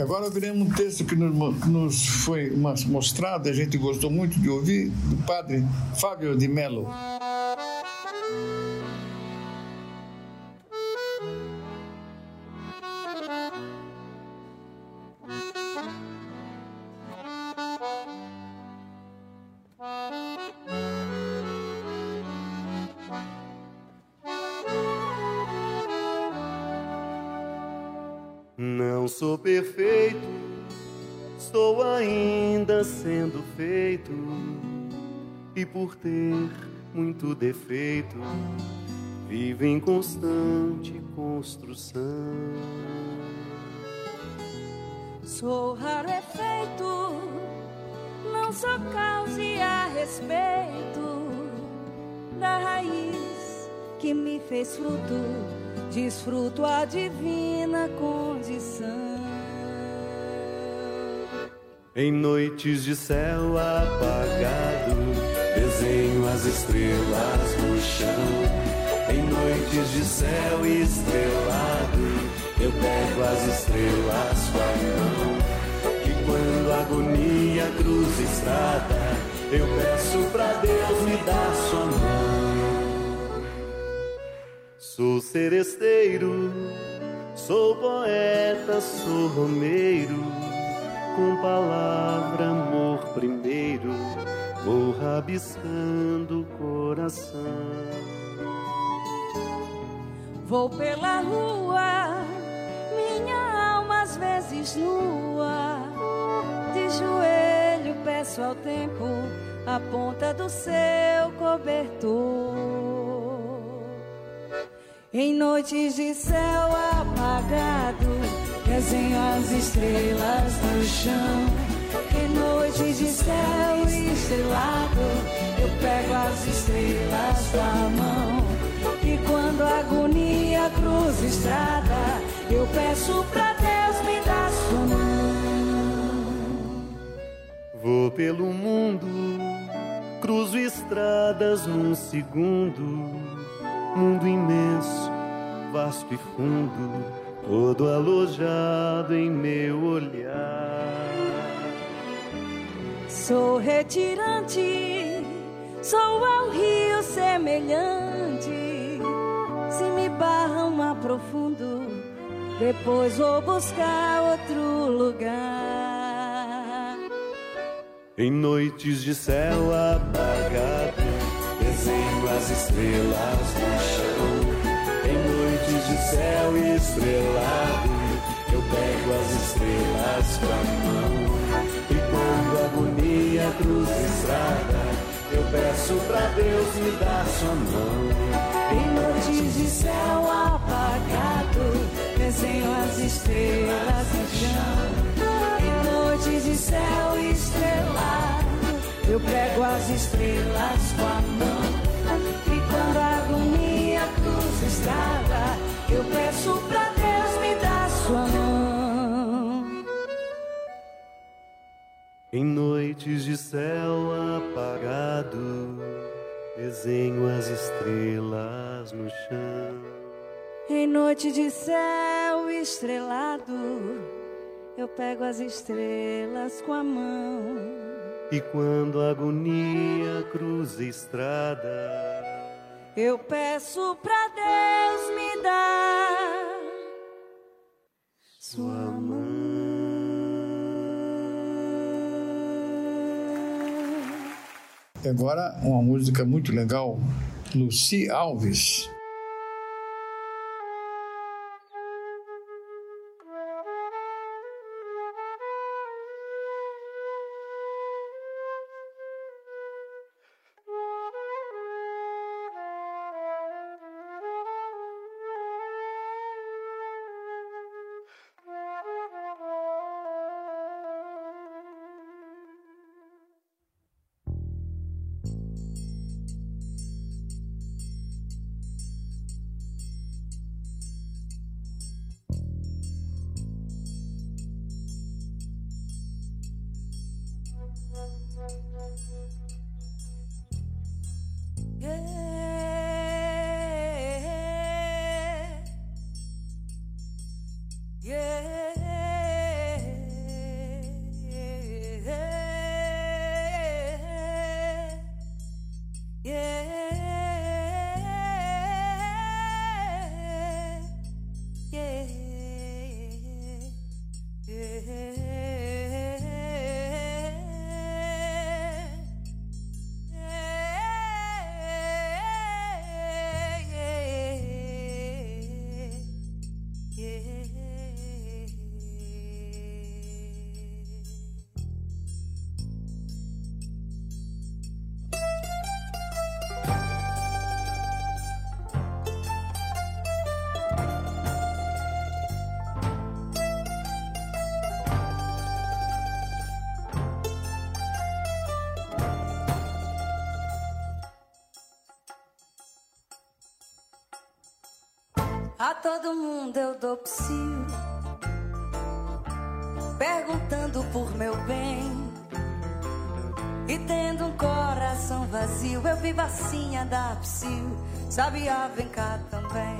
Agora veremos um texto que nos, foi mostrado, a gente gostou muito de ouvir, do padre Fábio de Mello. e por ter muito defeito, vivo em constante construção. Sou raro efeito, não sou causa a respeito da raiz que me fez fruto, desfruto a divina condição. Em noites de céu apagado desenho as estrelas no chão. Em noites de céu estrelado, eu pego as estrelas com a mão. E quando a agonia cruza estrada, eu peço pra Deus me dar sua mão. Sou seresteiro, sou poeta, sou romeiro com palavra amor primeiro, vou rabiscando o coração. Vou pela rua, minha alma às vezes nua, de joelho peço ao tempo a ponta do seu cobertor. Em noites de céu apagado, Desenho as estrelas no chão. Em noites de céu estrelado, eu pego as estrelas com a mão. E quando a agonia cruza estrada, eu peço pra Deus me dar sua mão. Vou pelo mundo, cruzo estradas num segundo. Mundo imenso, vasto e fundo todo alojado em meu olhar. Sou retirante, sou ao rio semelhante. Se me barram aprofundo, depois vou buscar outro lugar. Em noites de céu apagado, desenho as estrelas no chão de céu estrelado, eu pego as estrelas com a mão. E quando a agonia cruza a estrada, eu peço pra Deus me dar sua mão. Em noites de céu apagado, desenho as estrelas no chão. Em noites de céu estrelado, eu pego as estrelas com a mão. E quando a agonia cruza a estrada, eu peço pra Deus me dar sua mão. Em noites de céu apagado, desenho as estrelas no chão. Em noite de céu estrelado, eu pego as estrelas com a mão. E quando a agonia cruza a estrada, eu peço pra Deus me dar sua mão. Agora uma música muito legal, Luci Alves. A todo mundo eu dou psil, perguntando por meu bem. E tendo um coração vazio, eu vi vacinha da psil. Sabia, vem cá também.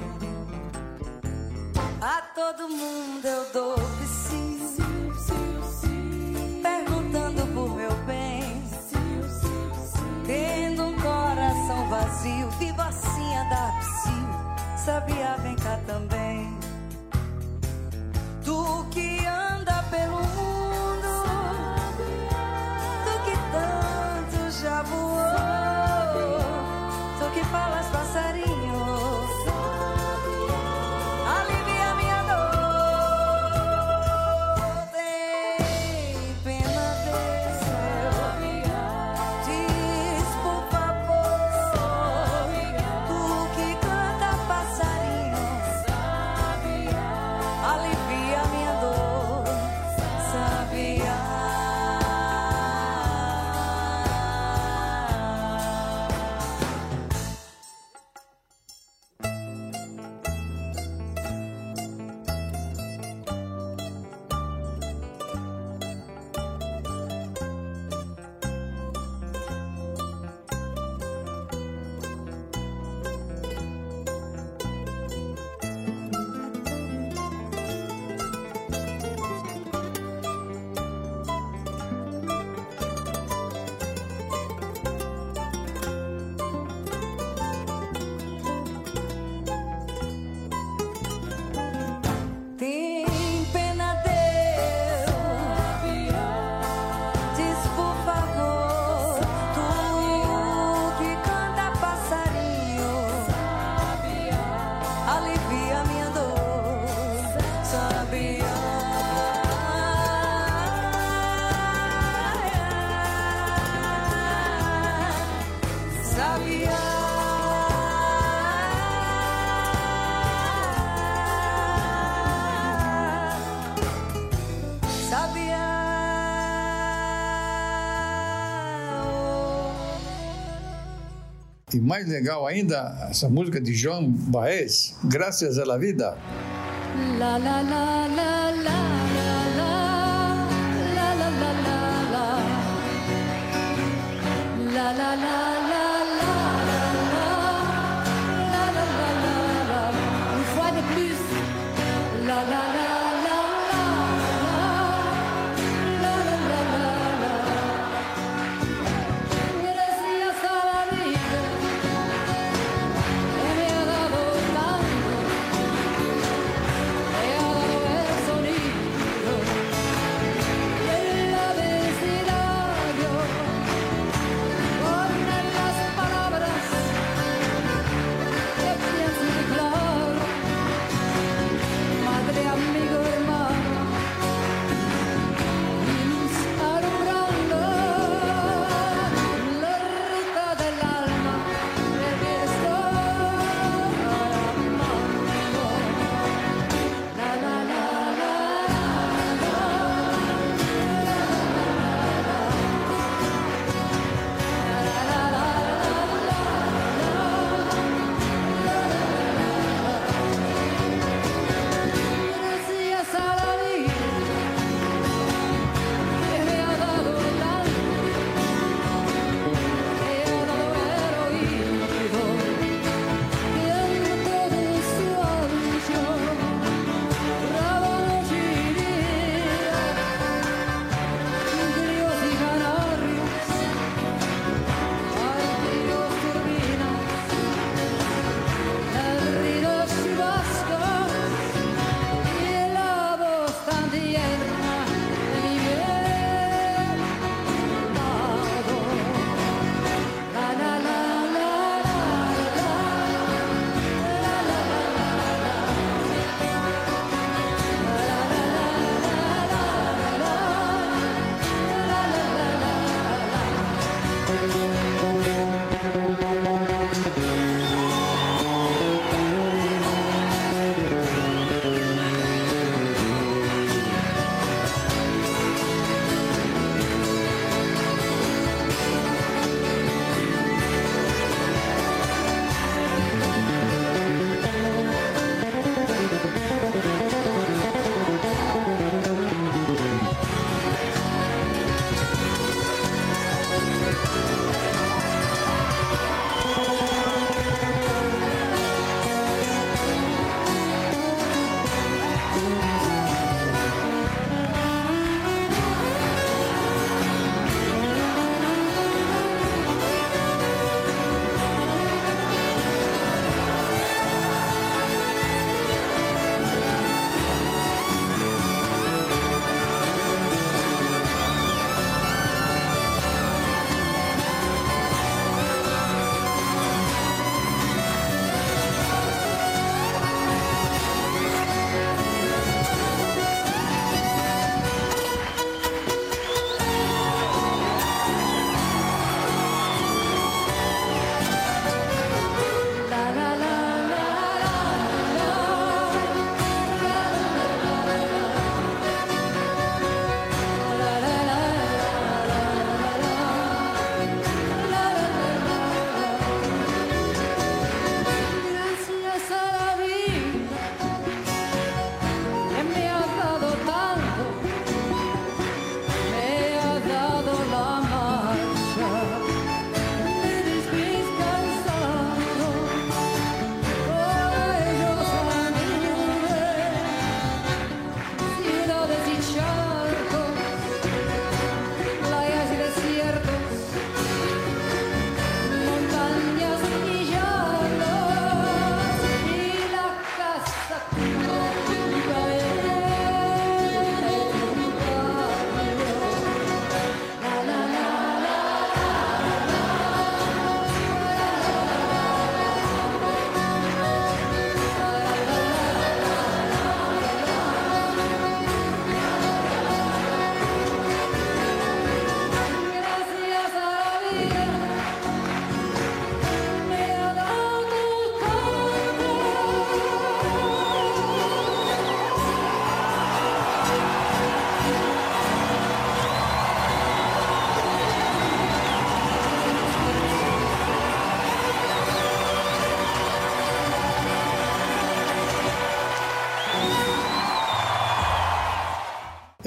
A todo mundo eu dou psil, perguntando por meu bem. Tendo um coração vazio, Sabia, vem cá também. Tu que mais legal ainda, essa música de João Baez, Graças à la Vida. La la la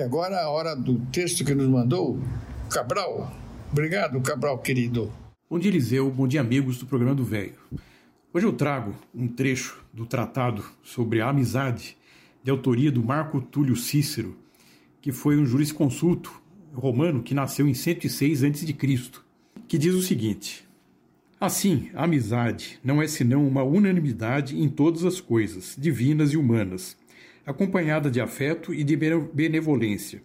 E agora a hora do texto que nos mandou Cabral. Obrigado, Cabral, querido. Bom dia, Eliseu. Bom dia, amigos do programa do Velho. Hoje eu trago um trecho do tratado sobre a amizade, de autoria do Marco Túlio Cícero, que foi um jurisconsulto romano que nasceu em 106 a.C., que diz o seguinte: Assim, a amizade não é senão uma unanimidade em todas as coisas, divinas e humanas, acompanhada de afeto e de benevolência.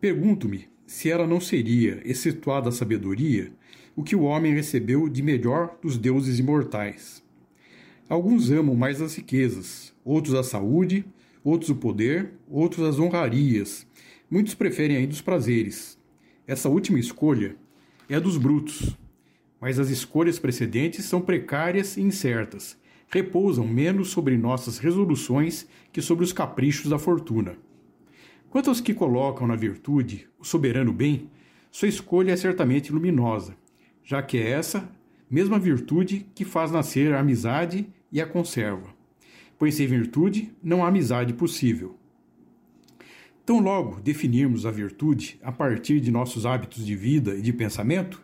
Pergunto-me se ela não seria, excetuada a sabedoria, o que o homem recebeu de melhor dos deuses imortais. Alguns amam mais as riquezas, outros a saúde, outros o poder, outros as honrarias. Muitos preferem ainda os prazeres. Essa última escolha é dos brutos, mas as escolhas precedentes são precárias e incertas, repousam menos sobre nossas resoluções que sobre os caprichos da fortuna. Quanto aos que colocam na virtude o soberano bem, sua escolha é certamente luminosa, já que é essa mesma virtude que faz nascer a amizade e a conserva. Pois sem virtude não há amizade possível. Tão logo definirmos a virtude a partir de nossos hábitos de vida e de pensamento,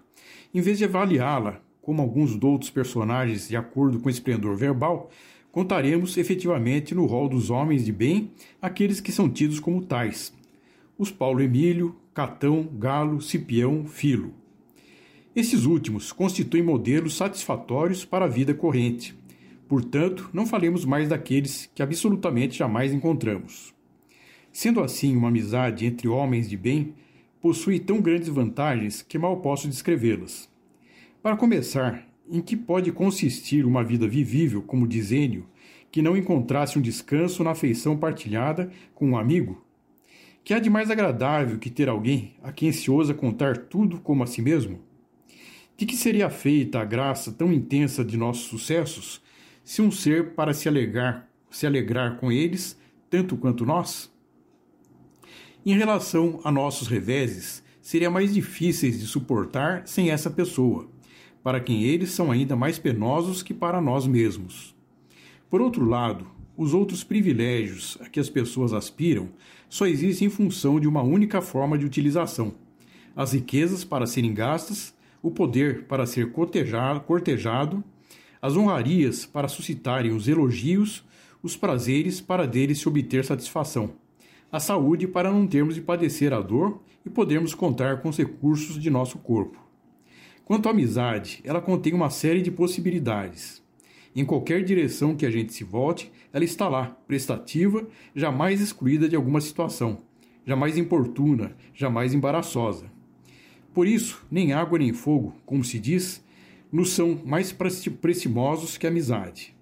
em vez de avaliá-la como alguns outros personagens de acordo com o esplendor verbal, contaremos efetivamente no rol dos homens de bem aqueles que são tidos como tais: os Paulo Emílio, Catão, Galo, Cipião, Filo. Esses últimos constituem modelos satisfatórios para a vida corrente. Portanto, não falemos mais daqueles que absolutamente jamais encontramos. Sendo assim, uma amizade entre homens de bem possui tão grandes vantagens que mal posso descrevê-las. Para começar, em que pode consistir uma vida vivível, como diz Enio, que não encontrasse um descanso na afeição partilhada com um amigo? Que há de mais agradável que ter alguém a quem se ousa contar tudo como a si mesmo? De que seria feita a graça tão intensa de nossos sucessos se um ser para se alegrar, se alegrar com eles tanto quanto nós? Em relação a nossos reveses, seria mais difíceis de suportar sem essa pessoa, para quem eles são ainda mais penosos que para nós mesmos. Por outro lado, os outros privilégios a que as pessoas aspiram só existem em função de uma única forma de utilização: as riquezas para serem gastas o poder para ser cortejado, as honrarias para suscitarem os elogios, os prazeres para deles se obter satisfação, a saúde para não termos de padecer a dor e podermos contar com os recursos de nosso corpo. Quanto à amizade, ela contém uma série de possibilidades. Em qualquer direção que a gente se volte, ela está lá, prestativa, jamais excluída de alguma situação, jamais importuna, jamais embaraçosa. Por isso, nem água nem fogo, como se diz, nos são mais precimosos que a amizade.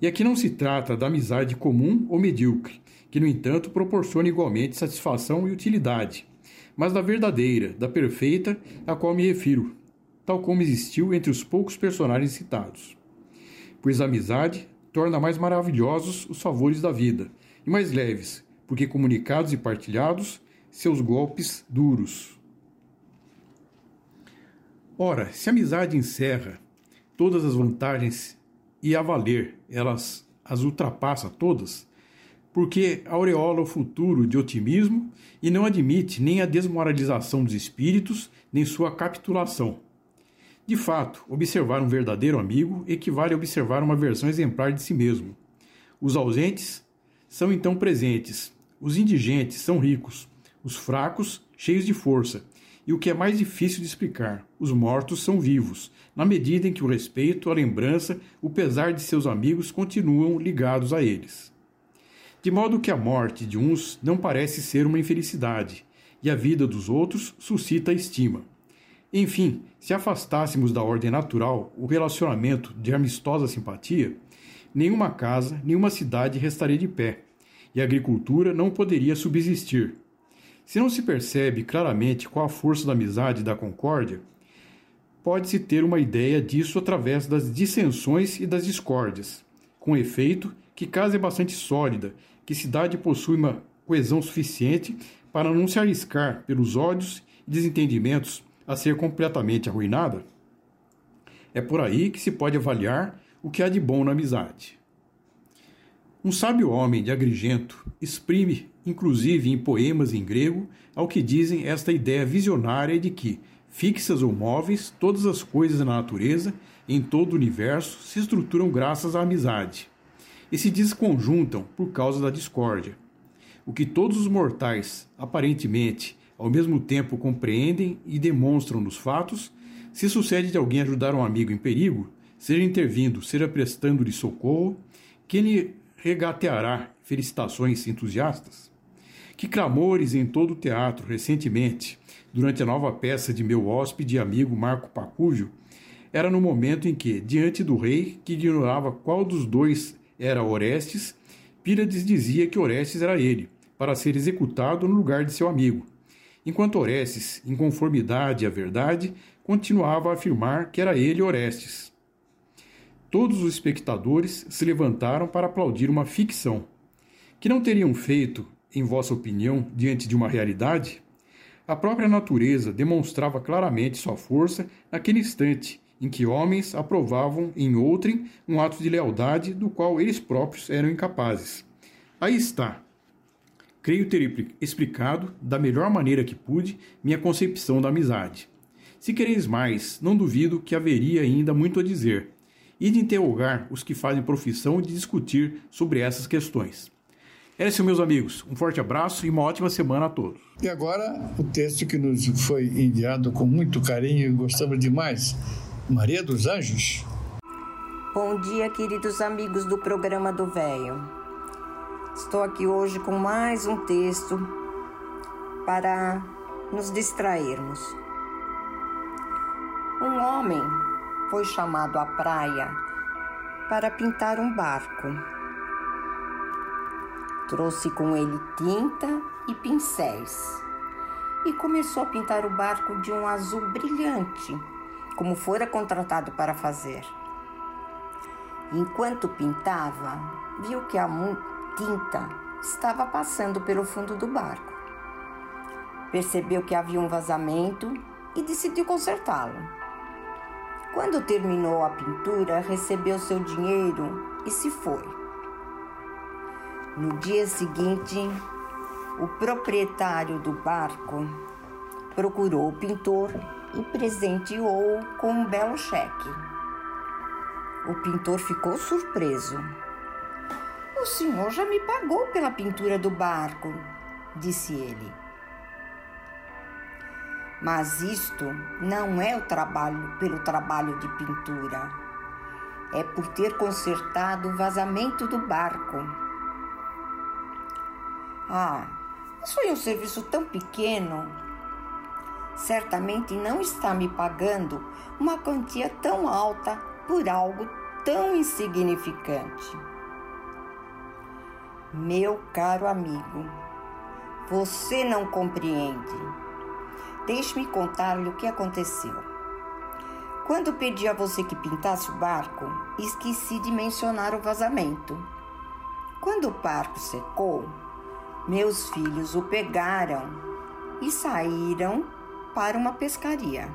E aqui não se trata da amizade comum ou medíocre, que, no entanto, proporciona igualmente satisfação e utilidade, mas da verdadeira, da perfeita, a qual me refiro, tal como existiu entre os poucos personagens citados. Pois a amizade torna mais maravilhosos os favores da vida, e mais leves, porque comunicados e partilhados, seus golpes duros. Ora, se a amizade encerra todas as vantagens e a valer, elas as ultrapassa todas, porque aureola o futuro de otimismo e não admite nem a desmoralização dos espíritos, nem sua capitulação. De fato, observar um verdadeiro amigo equivale a observar uma versão exemplar de si mesmo. Os ausentes são então presentes, os indigentes são ricos, os fracos cheios de força, e o que é mais difícil de explicar, os mortos são vivos, na medida em que o respeito, a lembrança, o pesar de seus amigos continuam ligados a eles. De modo que a morte de uns não parece ser uma infelicidade, e a vida dos outros suscita estima. Enfim, se afastássemos da ordem natural o relacionamento de amistosa simpatia, nenhuma casa, nenhuma cidade restaria de pé, e a agricultura não poderia subsistir, se não se percebe claramente qual a força da amizade e da concórdia, pode-se ter uma ideia disso através das dissensões e das discórdias, com efeito que casa é bastante sólida, que cidade possui uma coesão suficiente para não se arriscar pelos ódios e desentendimentos a ser completamente arruinada? É por aí que se pode avaliar o que há de bom na amizade. Um sábio homem de Agrigento exprime, inclusive em poemas em grego, ao que dizem esta ideia visionária de que, fixas ou móveis, todas as coisas na natureza, em todo o universo, se estruturam graças à amizade e se desconjuntam por causa da discórdia. O que todos os mortais, aparentemente, ao mesmo tempo compreendem e demonstram nos fatos, se sucede de alguém ajudar um amigo em perigo, seja intervindo, seja prestando-lhe socorro, que lhe regateará felicitações entusiastas? Que clamores em todo o teatro recentemente, durante a nova peça de meu hóspede e amigo Marco Pacúvio, era no momento em que, diante do rei, que ignorava qual dos dois era Orestes, Pílades dizia que Orestes era ele, para ser executado no lugar de seu amigo, enquanto Orestes, em conformidade à verdade, continuava a afirmar que era ele Orestes. Todos os espectadores se levantaram para aplaudir uma ficção. Que não teriam feito, em vossa opinião, diante de uma realidade? A própria natureza demonstrava claramente sua força naquele instante em que homens aprovavam em outrem um ato de lealdade do qual eles próprios eram incapazes. Aí está. Creio ter explicado, da melhor maneira que pude, minha concepção da amizade. Se quereis mais, não duvido que haveria ainda muito a dizer, e de interrogar os que fazem profissão de discutir sobre essas questões. É isso, meus amigos. Um forte abraço e uma ótima semana a todos. E agora, o texto que nos foi enviado com muito carinho e gostamos demais Maria dos Anjos. Bom dia, queridos amigos do programa do Véio. Estou aqui hoje com mais um texto para nos distrairmos. Um homem foi chamado à praia para pintar um barco. Trouxe com ele tinta e pincéis e começou a pintar o barco de um azul brilhante como fora contratado para fazer. Enquanto pintava, viu que a tinta estava passando pelo fundo do barco. Percebeu que havia um vazamento e decidiu consertá-lo. Quando terminou a pintura, recebeu seu dinheiro e se foi. No dia seguinte, o proprietário do barco procurou o pintor e presenteou-o com um belo cheque. O pintor ficou surpreso. O senhor já me pagou pela pintura do barco, disse ele. Mas isto não é o trabalho pelo trabalho de pintura. É por ter consertado o vazamento do barco. Ah, mas foi um serviço tão pequeno certamente não está me pagando uma quantia tão alta por algo tão insignificante. Meu caro amigo, você não compreende. Deixe-me contar-lhe o que aconteceu. Quando pedi a você que pintasse o barco, esqueci de mencionar o vazamento. Quando o barco secou, meus filhos o pegaram e saíram para uma pescaria.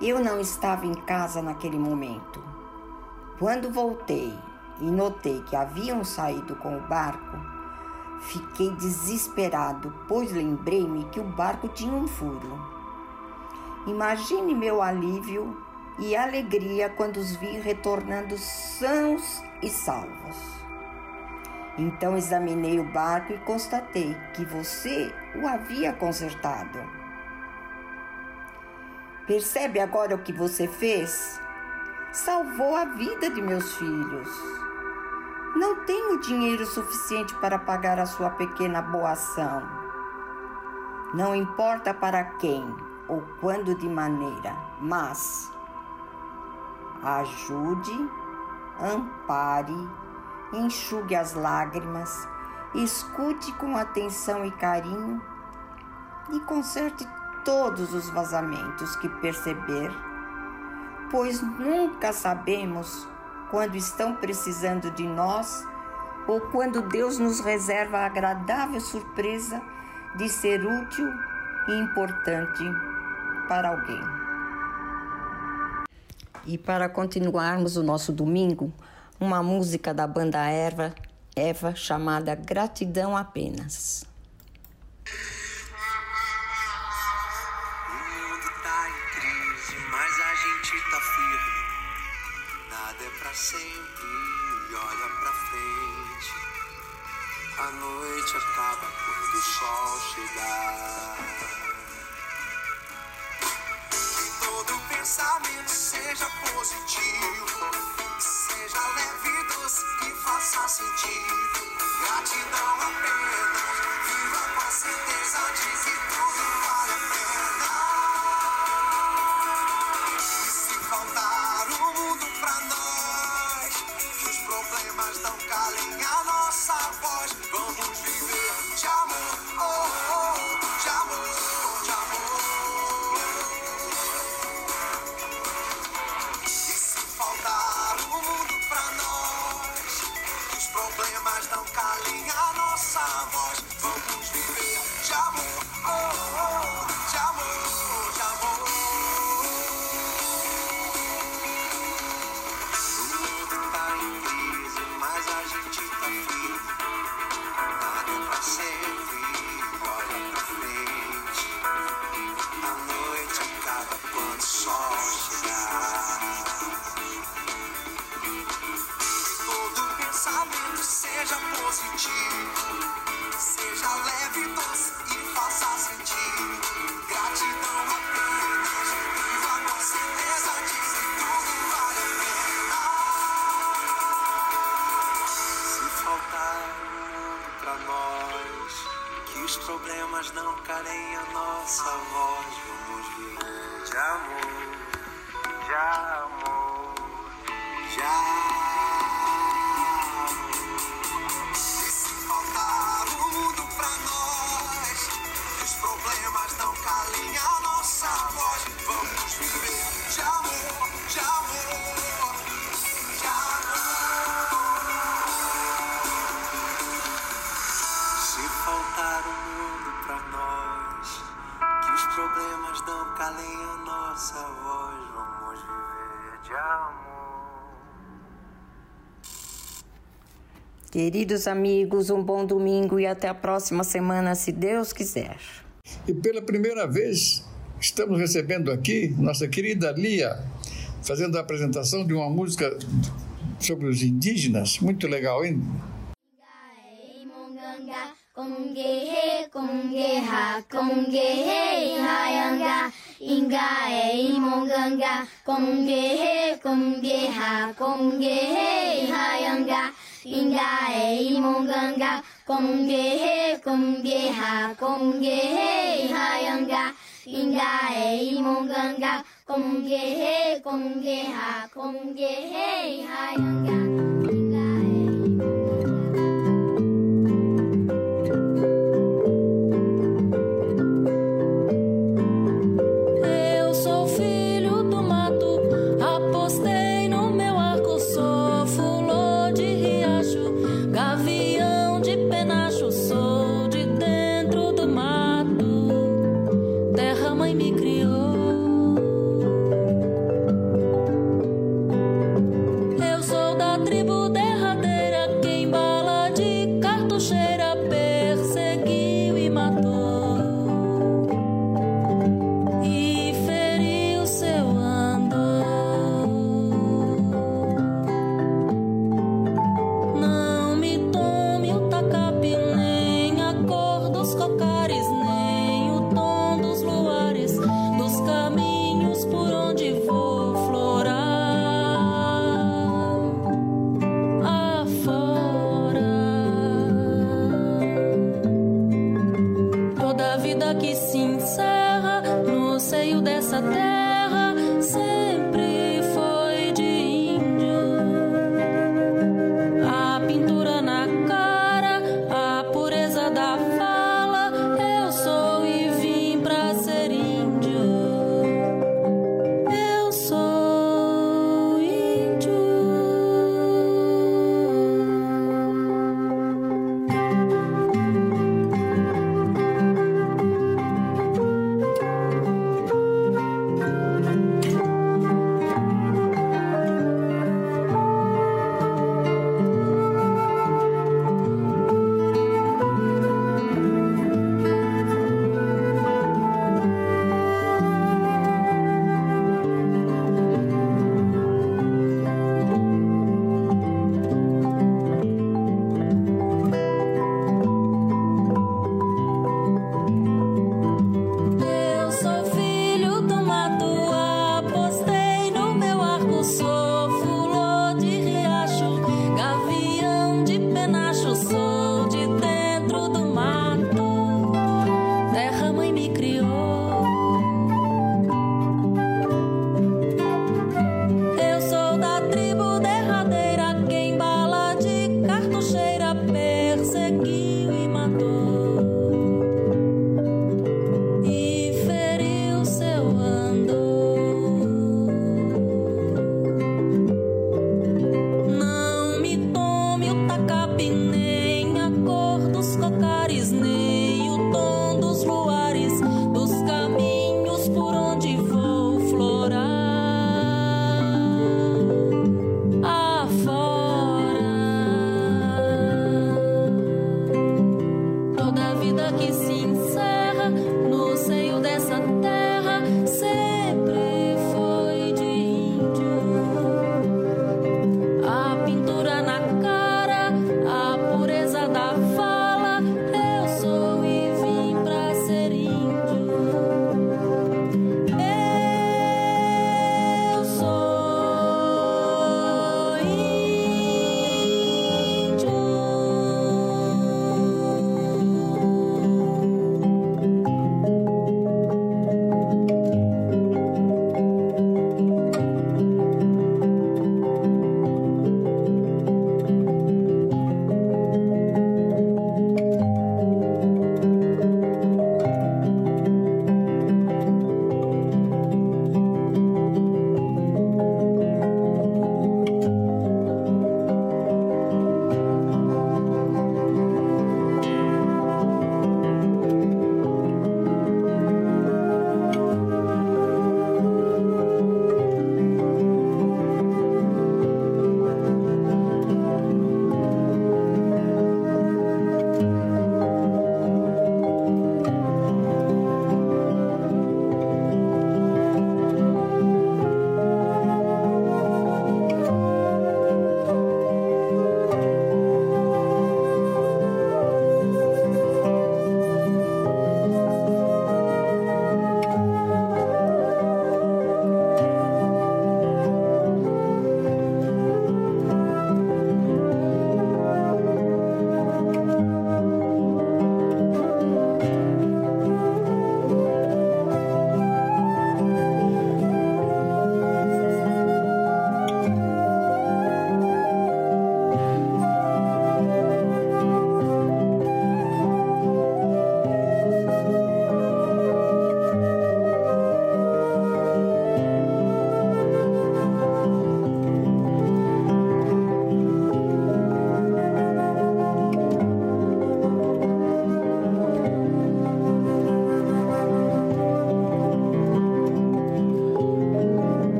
Eu não estava em casa naquele momento. Quando voltei e notei que haviam saído com o barco, fiquei desesperado, pois lembrei-me que o barco tinha um furo. Imagine meu alívio e alegria quando os vi retornando sãos e salvos. Então examinei o barco e constatei que você o havia consertado. Percebe agora o que você fez? Salvou a vida de meus filhos. Não tenho dinheiro suficiente para pagar a sua pequena boa ação. Não importa para quem ou quando de maneira, mas ajude, ampare enxugue as lágrimas, escute com atenção e carinho e conserte todos os vazamentos que perceber, pois nunca sabemos quando estão precisando de nós ou quando Deus nos reserva a agradável surpresa de ser útil e importante para alguém. E para continuarmos o nosso domingo, uma música da banda Eva, Eva chamada Gratidão Apenas. Sempre, olha pra frente. A noite acaba quando o sol chegar. Que todo pensamento seja positivo, seja leve e doce e faça sentido. Gratidão apenas, viva com a certeza de que problemas não calem a nossa voz, vamos viver de amor, oh, Queridos amigos, um bom domingo e até a próxima semana, se Deus quiser. E pela primeira vez estamos recebendo aqui nossa querida Lia, fazendo a apresentação de uma música sobre os indígenas. Muito legal, hein? Kongehe, kongeha, kongehe, hayanga, ingae, imonganga, kongehe, kongeha, kongehe, Inga e imonganga, konge he, konge ha, yanga. Inga e imonganga, konge he, konge ha, yanga.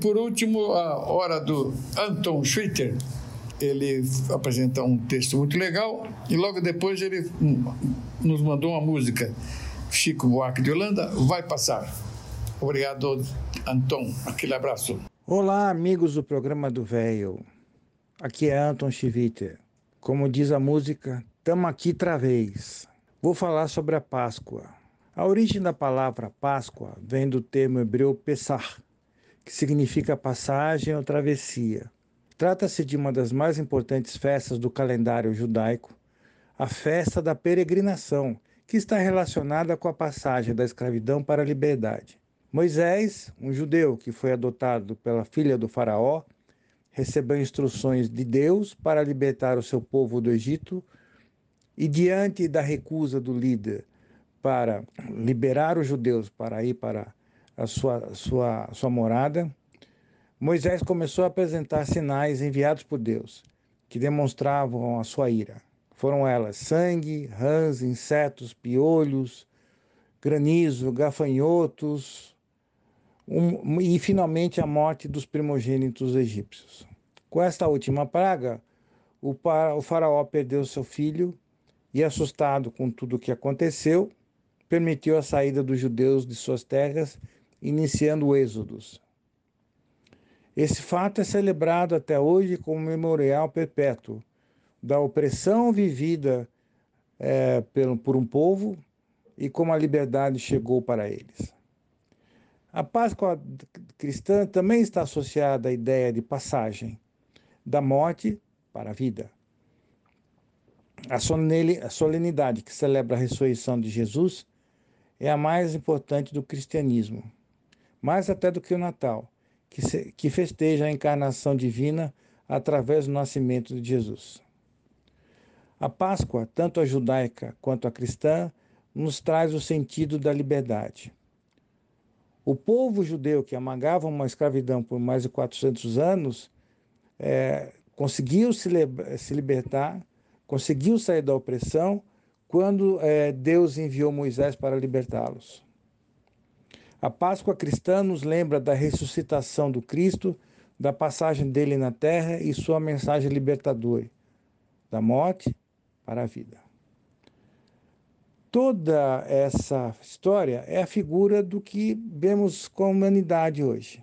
Por último, a hora do Anton Schwitter. Ele apresenta um texto muito legal e logo depois ele nos mandou uma música. Chico Buarque de Holanda, vai passar. Obrigado, Anton. Aquele abraço. Olá, amigos do programa do Véio. Aqui é Anton Schwitter. Como diz a música, tamo aqui outra vez. Vou falar sobre a Páscoa. A origem da palavra Páscoa vem do termo hebreu Pessah, que significa passagem ou travessia. Trata-se de uma das mais importantes festas do calendário judaico, a festa da peregrinação, que está relacionada com a passagem da escravidão para a liberdade. Moisés, um judeu que foi adotado pela filha do faraó, recebeu instruções de Deus para libertar o seu povo do Egito e diante da recusa do líder para liberar os judeus para ir para a sua, sua, sua morada, Moisés começou a apresentar sinais enviados por Deus, que demonstravam a sua ira. Foram elas sangue, rãs, insetos, piolhos, granizo, gafanhotos um, e finalmente a morte dos primogênitos egípcios. Com esta última praga, o, o faraó perdeu seu filho e, assustado com tudo o que aconteceu, permitiu a saída dos judeus de suas terras, iniciando o êxodos. Esse fato é celebrado até hoje como memorial perpétuo da opressão vivida é, por, por um povo e como a liberdade chegou para eles. A Páscoa cristã também está associada à ideia de passagem da morte para a vida. A solenidade que celebra a ressurreição de Jesus é a mais importante do cristianismo, mais até do que o Natal, que, se, que festeja a encarnação divina através do nascimento de Jesus. A Páscoa, tanto a judaica quanto a cristã, nos traz o sentido da liberdade. O povo judeu que amagava uma escravidão por mais de 400 anos é, conseguiu se, se, libertar, conseguiu sair da opressão quando é, Deus enviou Moisés para libertá-los. A Páscoa cristã nos lembra da ressuscitação do Cristo, da passagem dele na terra e sua mensagem libertadora, da morte para a vida. Toda essa história é a figura do que vemos com a humanidade hoje.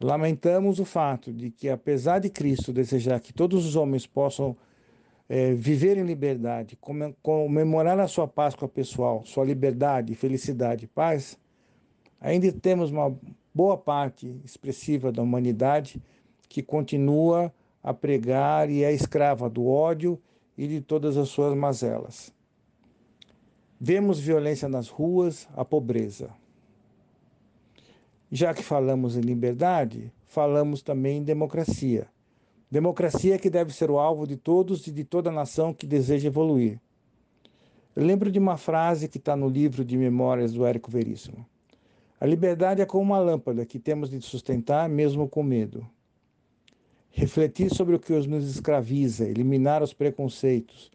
Lamentamos o fato de que, apesar de Cristo desejar que todos os homens possam é, viver em liberdade, comemorar a sua Páscoa pessoal, sua liberdade, felicidade e paz, ainda temos uma boa parte expressiva da humanidade que continua a pregar e é escrava do ódio e de todas as suas mazelas. Vemos violência nas ruas, a pobreza. Já que falamos em liberdade, falamos também em democracia. Democracia que deve ser o alvo de todos e de toda nação que deseja evoluir. Eu lembro de uma frase que está no livro de memórias do Érico Veríssimo. A liberdade é como uma lâmpada que temos de sustentar mesmo com medo. Refletir sobre o que nos escraviza, eliminar os preconceitos,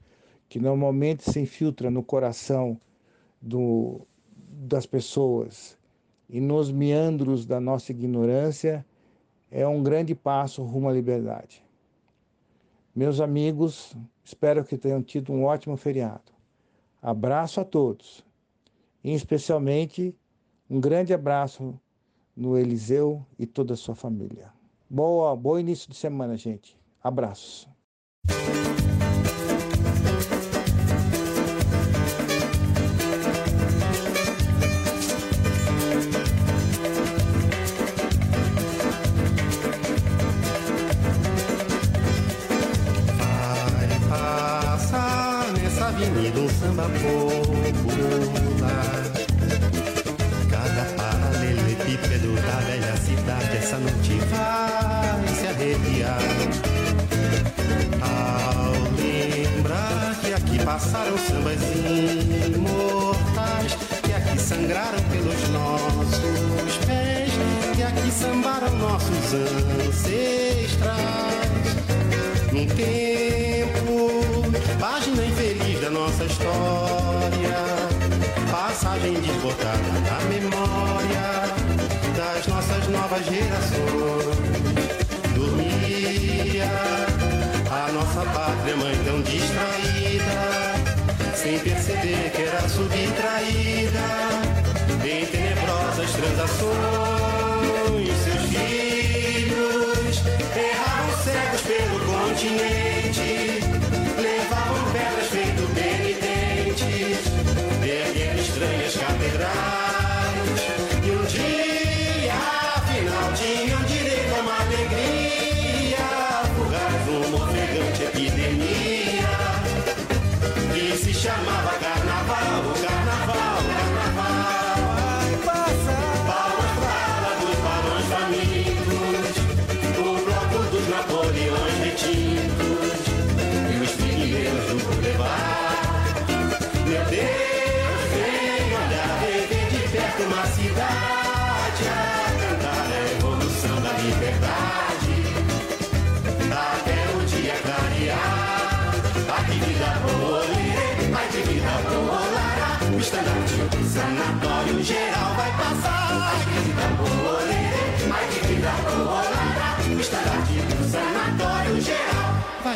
que normalmente se infiltra no coração do, das pessoas e nos meandros da nossa ignorância, é um grande passo rumo à liberdade. Meus amigos, espero que tenham tido um ótimo feriado. Abraço a todos, e especialmente um grande abraço no Eliseu e toda a sua família. Boa, bom início de semana, gente. Abraços. Vai passar nessa avenida samba popular nossos ancestrais. Num tempo, página infeliz da nossa história passagem desbotada na memória das nossas novas gerações. Dormia a nossa pátria mãe tão distraída, sem perceber que era subtraída em tenebrosas transações. Pelo continente,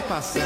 passar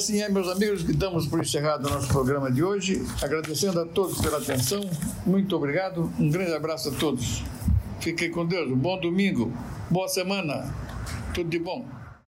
assim é, meus amigos, que damos por encerrado o nosso programa de hoje. Agradecendo a todos pela atenção. Muito obrigado. Um grande abraço a todos. Fiquem com Deus. Um bom domingo. Boa semana. Tudo de bom.